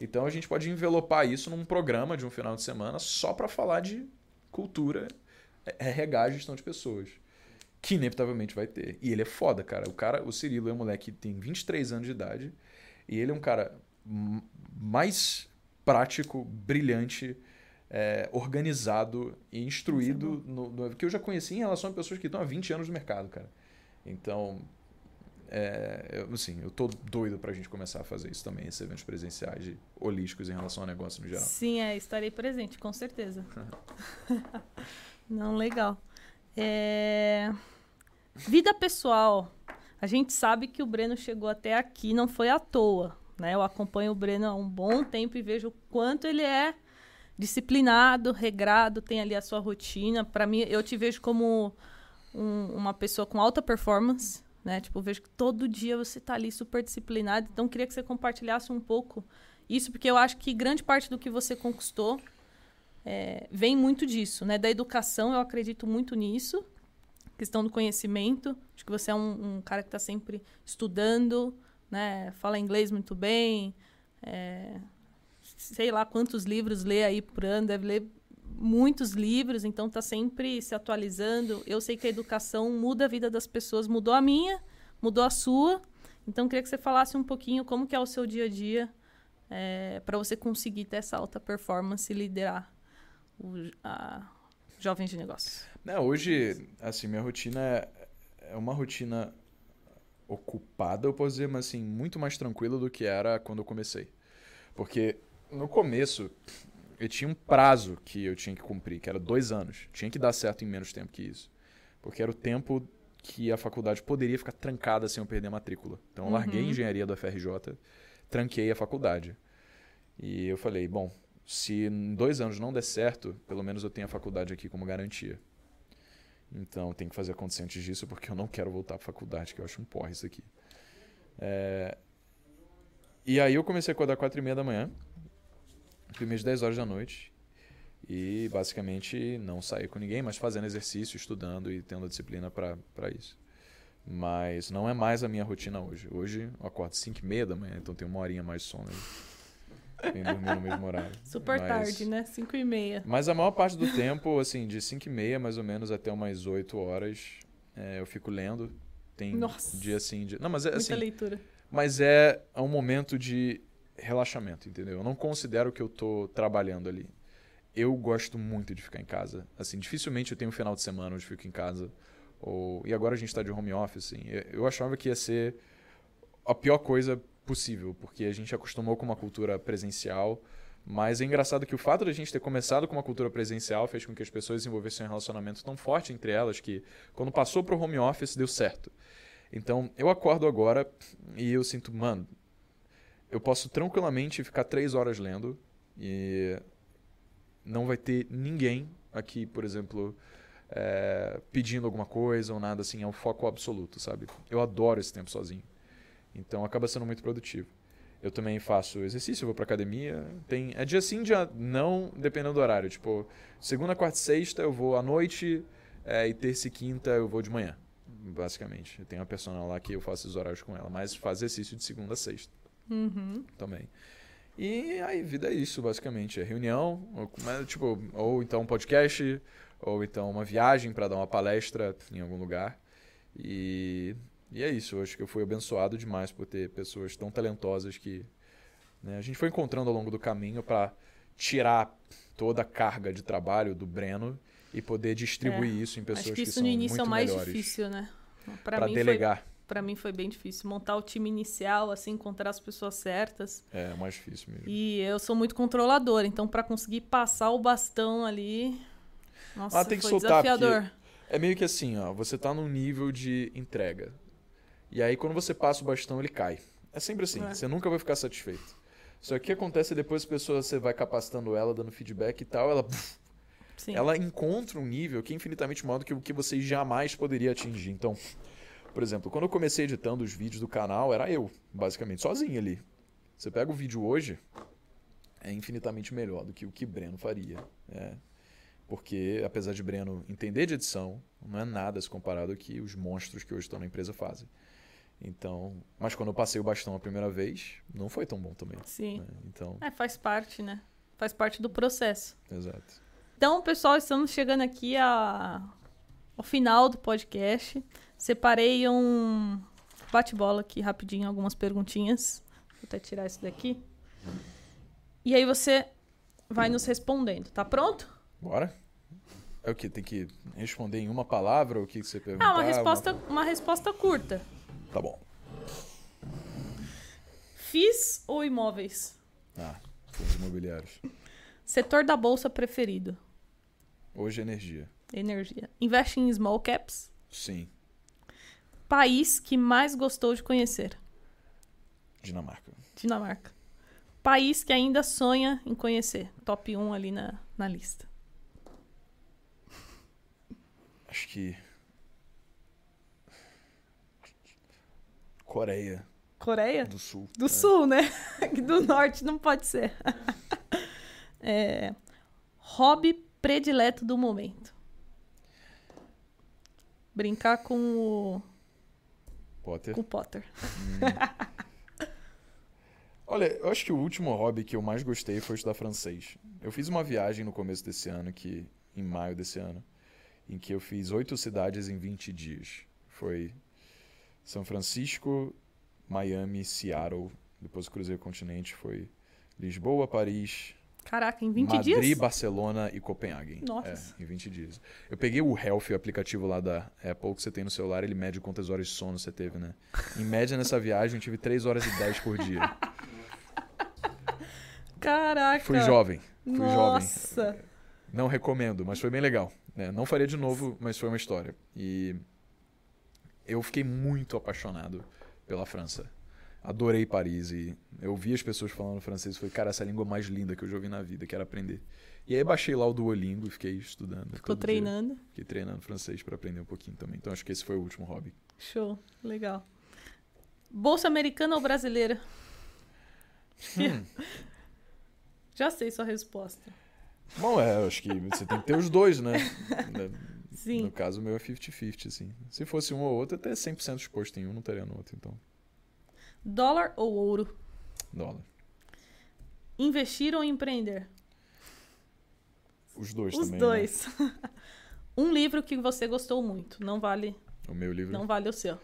[SPEAKER 2] Então a gente pode envelopar isso num programa de um final de semana só para falar de cultura, RH, é, é gestão de pessoas. Que inevitavelmente vai ter. E ele é foda, cara. O cara, o Cirilo é um moleque que tem 23 anos de idade. E ele é um cara mais prático, brilhante, é, organizado e instruído no, no, que eu já conheci em relação a pessoas que estão há 20 anos no mercado, cara. Então, é, eu, assim, eu tô doido pra gente começar a fazer isso também, esses eventos presenciais e holísticos em relação ao negócio no geral.
[SPEAKER 1] Sim, é, estarei presente, com certeza. Não, legal. É... Vida pessoal. A gente sabe que o Breno chegou até aqui, não foi à toa. Né? Eu acompanho o Breno há um bom tempo e vejo o quanto ele é disciplinado, regrado, tem ali a sua rotina. Para mim, eu te vejo como um, uma pessoa com alta performance, né? Tipo, vejo que todo dia você tá ali super disciplinado. Então, queria que você compartilhasse um pouco isso, porque eu acho que grande parte do que você conquistou é, vem muito disso, né? Da educação, eu acredito muito nisso. Questão do conhecimento. Acho que você é um, um cara que está sempre estudando, né? Fala inglês muito bem. É, sei lá quantos livros lê aí por ano, deve ler muitos livros, então está sempre se atualizando. Eu sei que a educação muda a vida das pessoas, mudou a minha, mudou a sua. Então queria que você falasse um pouquinho como que é o seu dia a dia é, para você conseguir ter essa alta performance e liderar o, a jovens de negócios.
[SPEAKER 2] Não, hoje, assim, minha rotina é, é uma rotina ocupada, eu posso dizer, mas assim, muito mais tranquila do que era quando eu comecei. Porque no começo, eu tinha um prazo que eu tinha que cumprir, que era dois anos. Tinha que dar certo em menos tempo que isso. Porque era o tempo que a faculdade poderia ficar trancada sem eu perder a matrícula. Então, eu uhum. larguei a engenharia do FRJ, tranquei a faculdade. E eu falei, bom, se em dois anos não der certo, pelo menos eu tenho a faculdade aqui como garantia. Então, tem que fazer acontecer antes disso, porque eu não quero voltar para a faculdade, que eu acho um porra isso aqui. É... E aí eu comecei a acordar quatro e meia da manhã primeiras 10 horas da noite. E basicamente não sair com ninguém, mas fazendo exercício, estudando e tendo a disciplina para isso. Mas não é mais a minha rotina hoje. Hoje eu acordo 5 e meia da manhã, então tenho uma horinha mais de sono. Tenho dormir no mesmo horário.
[SPEAKER 1] Super mas, tarde, né? 5 e meia.
[SPEAKER 2] Mas a maior parte do tempo, assim, de 5 e meia mais ou menos até umas 8 horas, é, eu fico lendo. Tem
[SPEAKER 1] Nossa.
[SPEAKER 2] dia assim. Dia... Não, mas é
[SPEAKER 1] Muita
[SPEAKER 2] assim.
[SPEAKER 1] leitura.
[SPEAKER 2] Mas é um momento de relaxamento, entendeu? Eu não considero que eu tô trabalhando ali. Eu gosto muito de ficar em casa. Assim, dificilmente eu tenho um final de semana onde fico em casa. Ou... E agora a gente está de home office, assim. Eu achava que ia ser a pior coisa possível, porque a gente acostumou com uma cultura presencial, Mas é engraçado que o fato de a gente ter começado com uma cultura presencial fez com que as pessoas desenvolvessem um relacionamento tão forte entre elas que, quando passou para o home office, deu certo. Então, eu acordo agora e eu sinto, mano, eu posso tranquilamente ficar três horas lendo e não vai ter ninguém aqui, por exemplo, é, pedindo alguma coisa ou nada assim. É um foco absoluto, sabe? Eu adoro esse tempo sozinho. Então, acaba sendo muito produtivo. Eu também faço exercício, vou pra academia. Tem, é dia sim, dia não, dependendo do horário. Tipo, segunda, quarta e sexta eu vou à noite é, e terça e quinta eu vou de manhã, basicamente. Eu tenho uma personal lá que eu faço os horários com ela, mas faz exercício de segunda a sexta
[SPEAKER 1] Uhum.
[SPEAKER 2] também. E aí, vida é isso, basicamente. É reunião, ou, tipo, ou então um podcast, ou então uma viagem para dar uma palestra em algum lugar. E e é isso, eu acho que eu fui abençoado demais por ter pessoas tão talentosas que né, a gente foi encontrando ao longo do caminho para tirar toda a carga de trabalho do Breno e poder distribuir
[SPEAKER 1] É,
[SPEAKER 2] isso em pessoas
[SPEAKER 1] Acho que isso
[SPEAKER 2] são
[SPEAKER 1] no início é
[SPEAKER 2] muito
[SPEAKER 1] o mais
[SPEAKER 2] melhores
[SPEAKER 1] difícil, né?
[SPEAKER 2] para delegar.
[SPEAKER 1] Foi, pra mim foi bem difícil. Montar o time inicial, assim, encontrar as pessoas certas.
[SPEAKER 2] É, o mais difícil mesmo.
[SPEAKER 1] E eu sou muito controladora, então para conseguir passar o bastão ali. Nossa,
[SPEAKER 2] Ah, tem que soltar,
[SPEAKER 1] desafiador.
[SPEAKER 2] É meio que assim, ó, você tá num nível de entrega. E aí quando você passa o bastão, ele cai. É sempre assim,
[SPEAKER 1] É.
[SPEAKER 2] você nunca vai ficar satisfeito. Só que o que acontece é depois as pessoas, você vai capacitando ela, dando feedback e tal, ela,
[SPEAKER 1] Sim.
[SPEAKER 2] ela encontra um nível que é infinitamente maior do que o que você jamais poderia atingir. Então, por exemplo, quando eu comecei editando os vídeos do canal, era eu, basicamente, sozinho ali. Você pega o vídeo hoje, é infinitamente melhor do que o que Breno faria. É. Porque, apesar de Breno entender de edição, não é nada se comparado ao que os monstros que hoje estão na empresa fazem. Então, mas quando eu passei o bastão a primeira vez, não foi tão bom também.
[SPEAKER 1] Sim.
[SPEAKER 2] né? Então,
[SPEAKER 1] É, faz parte, né? Faz parte do processo.
[SPEAKER 2] exato.
[SPEAKER 1] Então, pessoal, estamos chegando aqui a... ao final do podcast. Separei um bate-bola aqui rapidinho, algumas perguntinhas. Vou até tirar isso daqui. E aí você vai nos respondendo. Tá pronto?
[SPEAKER 2] Bora? É o que? Tem que responder em uma palavra ou o que você perguntar?
[SPEAKER 1] Ah, uma resposta, uma resposta curta.
[SPEAKER 2] Tá bom.
[SPEAKER 1] FIS ou imóveis?
[SPEAKER 2] Ah, fundos imobiliários.
[SPEAKER 1] Setor da bolsa preferido?
[SPEAKER 2] Hoje energia.
[SPEAKER 1] Energia. Investe em small caps?
[SPEAKER 2] Sim.
[SPEAKER 1] País que mais gostou de conhecer?
[SPEAKER 2] Dinamarca.
[SPEAKER 1] Dinamarca. País que ainda sonha em conhecer. Top 1 ali na, na lista.
[SPEAKER 2] Acho que. Coreia
[SPEAKER 1] Coreia?
[SPEAKER 2] do Sul.
[SPEAKER 1] Do
[SPEAKER 2] É.
[SPEAKER 1] Sul, né? Do Norte não pode ser. É, hobby predileto do momento. Brincar com o,
[SPEAKER 2] Potter.
[SPEAKER 1] com o Potter.
[SPEAKER 2] Olha, eu acho que o último hobby que eu mais gostei foi estudar francês. Eu fiz uma viagem no começo desse ano, que em maio desse ano, em que eu fiz oito cidades em 20 dias. Foi São Francisco, Miami, Seattle. Depois cruzei o continente. Foi Lisboa, Paris,
[SPEAKER 1] Caraca, em 20
[SPEAKER 2] Madrid,
[SPEAKER 1] dias?
[SPEAKER 2] Barcelona e Copenhague.
[SPEAKER 1] Nossa.
[SPEAKER 2] É, em 20 dias. Eu peguei o Health, o aplicativo lá da Apple que você tem no celular, ele mede quantas horas de sono você teve, né? Em média, nessa viagem, eu tive 3 horas e 10 por dia.
[SPEAKER 1] Caraca.
[SPEAKER 2] Fui jovem. Fui
[SPEAKER 1] Nossa.
[SPEAKER 2] jovem. Não recomendo, mas foi bem legal. né? Não faria de novo, mas foi uma história. E eu fiquei muito apaixonado pela França. Adorei Paris e eu vi as pessoas falando francês e falei, cara, essa é a língua mais linda que eu já ouvi na vida, quero aprender. E aí baixei lá o Duolingo e fiquei estudando.
[SPEAKER 1] Ficou
[SPEAKER 2] todo dia.
[SPEAKER 1] treinando.
[SPEAKER 2] Fiquei treinando francês para aprender um pouquinho também. Então acho que esse foi o último hobby.
[SPEAKER 1] Show. Legal. Bolsa americana ou brasileira?
[SPEAKER 2] Hum.
[SPEAKER 1] Já sei sua resposta.
[SPEAKER 2] Bom, é, acho que você tem que ter os dois, né?
[SPEAKER 1] Sim.
[SPEAKER 2] No caso, o meu é 50-50, assim. Se fosse um ou outro, até 100% exposto em um, não estaria no outro, então.
[SPEAKER 1] Dólar ou ouro?
[SPEAKER 2] Dólar.
[SPEAKER 1] Investir ou empreender?
[SPEAKER 2] Os dois
[SPEAKER 1] Os
[SPEAKER 2] também, né?
[SPEAKER 1] dois. um livro que você gostou muito. Não vale,
[SPEAKER 2] O meu livro
[SPEAKER 1] não vale o seu.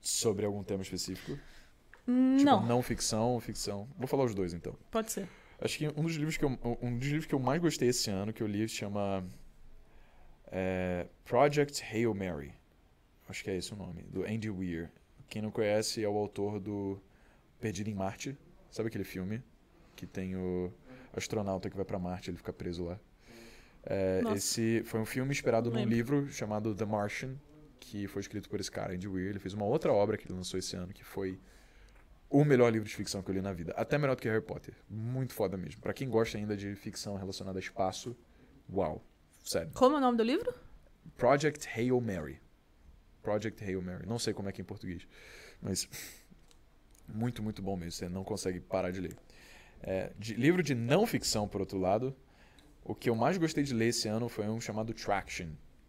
[SPEAKER 2] sobre algum tema específico.
[SPEAKER 1] Hum,
[SPEAKER 2] Tipo,
[SPEAKER 1] não,
[SPEAKER 2] não ficção ou ficção. Vou falar os dois, então.
[SPEAKER 1] pode ser.
[SPEAKER 2] Acho que um dos livros que eu, um dos livros que eu mais gostei esse ano, que eu li, se chama é, Project Hail Mary. Acho que é esse o nome, do Andy Weir. Quem não conhece é o autor do Perdido em Marte. Sabe aquele filme? que tem o astronauta que vai para Marte, ele fica preso lá. É, esse foi um filme inspirado num livro chamado The Martian, que foi escrito por esse cara, Andy Weir. Ele fez uma outra obra que ele lançou esse ano, que foi o melhor livro de ficção que eu li na vida. Até melhor do que Harry Potter. Muito foda mesmo. Para quem gosta ainda de ficção relacionada a espaço, uau. Sério.
[SPEAKER 1] Como é o nome do livro?
[SPEAKER 2] Project Hail Mary. Project Hail Mary. Não sei como é que é em português. Mas muito, muito bom mesmo. Você não consegue parar de ler. É, de, livro de não ficção, por outro lado, o que eu mais gostei de ler esse ano foi um chamado Traction,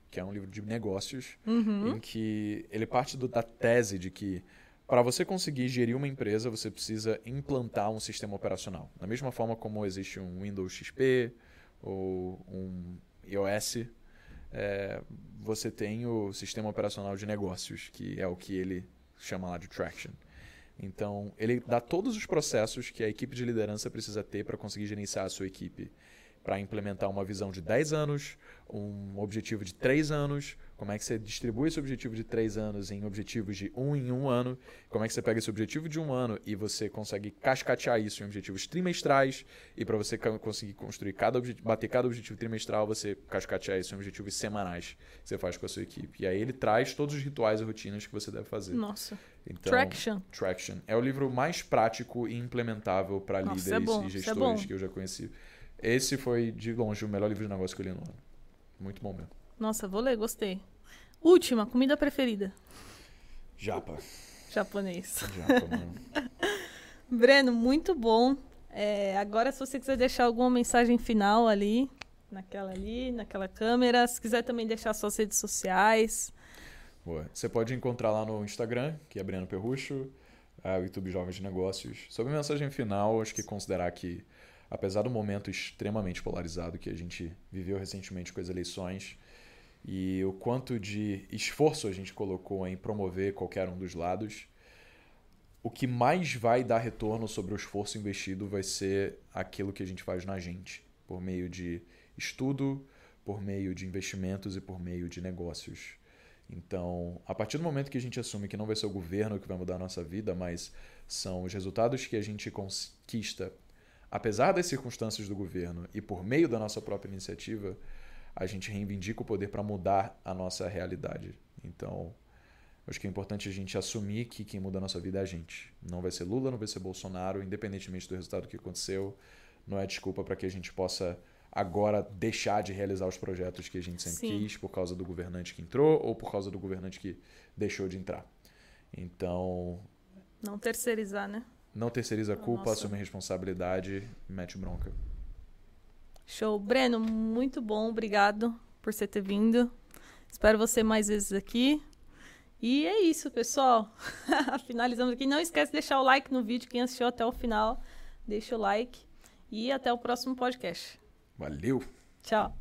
[SPEAKER 2] que é um livro de negócios,
[SPEAKER 1] uhum.
[SPEAKER 2] em que ele parte do, da tese de que para você conseguir gerir uma empresa, você precisa implantar um sistema operacional. Da mesma forma como existe um Windows XP ou um iOS, é, você tem o sistema operacional de negócios, que é o que ele chama lá de Traction. Então, ele dá todos os processos que a equipe de liderança precisa ter para conseguir gerenciar a sua equipe para implementar uma visão de 10 anos, um objetivo de 3 anos, como é que você distribui esse objetivo de 3 anos em objetivos de 1 um em 1 um ano, como é que você pega esse objetivo de um ano e você consegue cascatear isso em objetivos trimestrais, e para você conseguir construir cada bater cada objetivo trimestral, você cascatear isso em objetivos semanais que você faz com a sua equipe. E aí ele traz todos os rituais e rotinas que você deve fazer.
[SPEAKER 1] Nossa.
[SPEAKER 2] Então,
[SPEAKER 1] Traction.
[SPEAKER 2] Traction. É o livro mais prático e implementável para líderes é bom, e é gestores é que eu já conheci. Esse foi, de longe, o melhor livro de negócio que eu li no ano. Muito bom mesmo.
[SPEAKER 1] Nossa, vou ler, gostei. Última, comida preferida.
[SPEAKER 2] Japa.
[SPEAKER 1] Japonês.
[SPEAKER 2] Japa, mano.
[SPEAKER 1] Breno, muito bom. É, agora, se você quiser deixar alguma mensagem final ali, naquela ali, naquela câmera. Se quiser também deixar suas redes sociais.
[SPEAKER 2] Boa. Você pode encontrar lá no Instagram, que é Breno Perrucho, o YouTube Jovens de Negócios. Sobre a mensagem final, acho que considerar que apesar do momento extremamente polarizado que a gente viveu recentemente com as eleições e o quanto de esforço a gente colocou em promover qualquer um dos lados, o que mais vai dar retorno sobre o esforço investido vai ser aquilo que a gente faz na gente, por meio de estudo, por meio de investimentos e por meio de negócios. Então, a partir do momento que a gente assume que não vai ser o governo que vai mudar a nossa vida, mas são os resultados que a gente conquista apesar das circunstâncias do governo e por meio da nossa própria iniciativa, a gente reivindica o poder para mudar a nossa realidade. Então, acho que é importante a gente assumir que quem muda a nossa vida é a gente. Não vai ser Lula, não vai ser Bolsonaro, independentemente do resultado que aconteceu. Não é desculpa para que a gente possa agora deixar de realizar os projetos que a gente sempre Sim. quis por causa do governante que entrou ou por causa do governante que deixou de entrar. Então.
[SPEAKER 1] Não terceirizar, né?
[SPEAKER 2] Não terceiriza a culpa, Nossa. assume a responsabilidade mete bronca.
[SPEAKER 1] Show. Breno, muito bom. Obrigado por você ter vindo. Espero você mais vezes aqui. E é isso, pessoal. Finalizamos aqui. Não esquece de deixar o like no vídeo. Quem assistiu até o final, deixa o like. E até o próximo podcast.
[SPEAKER 2] Valeu.
[SPEAKER 1] Tchau.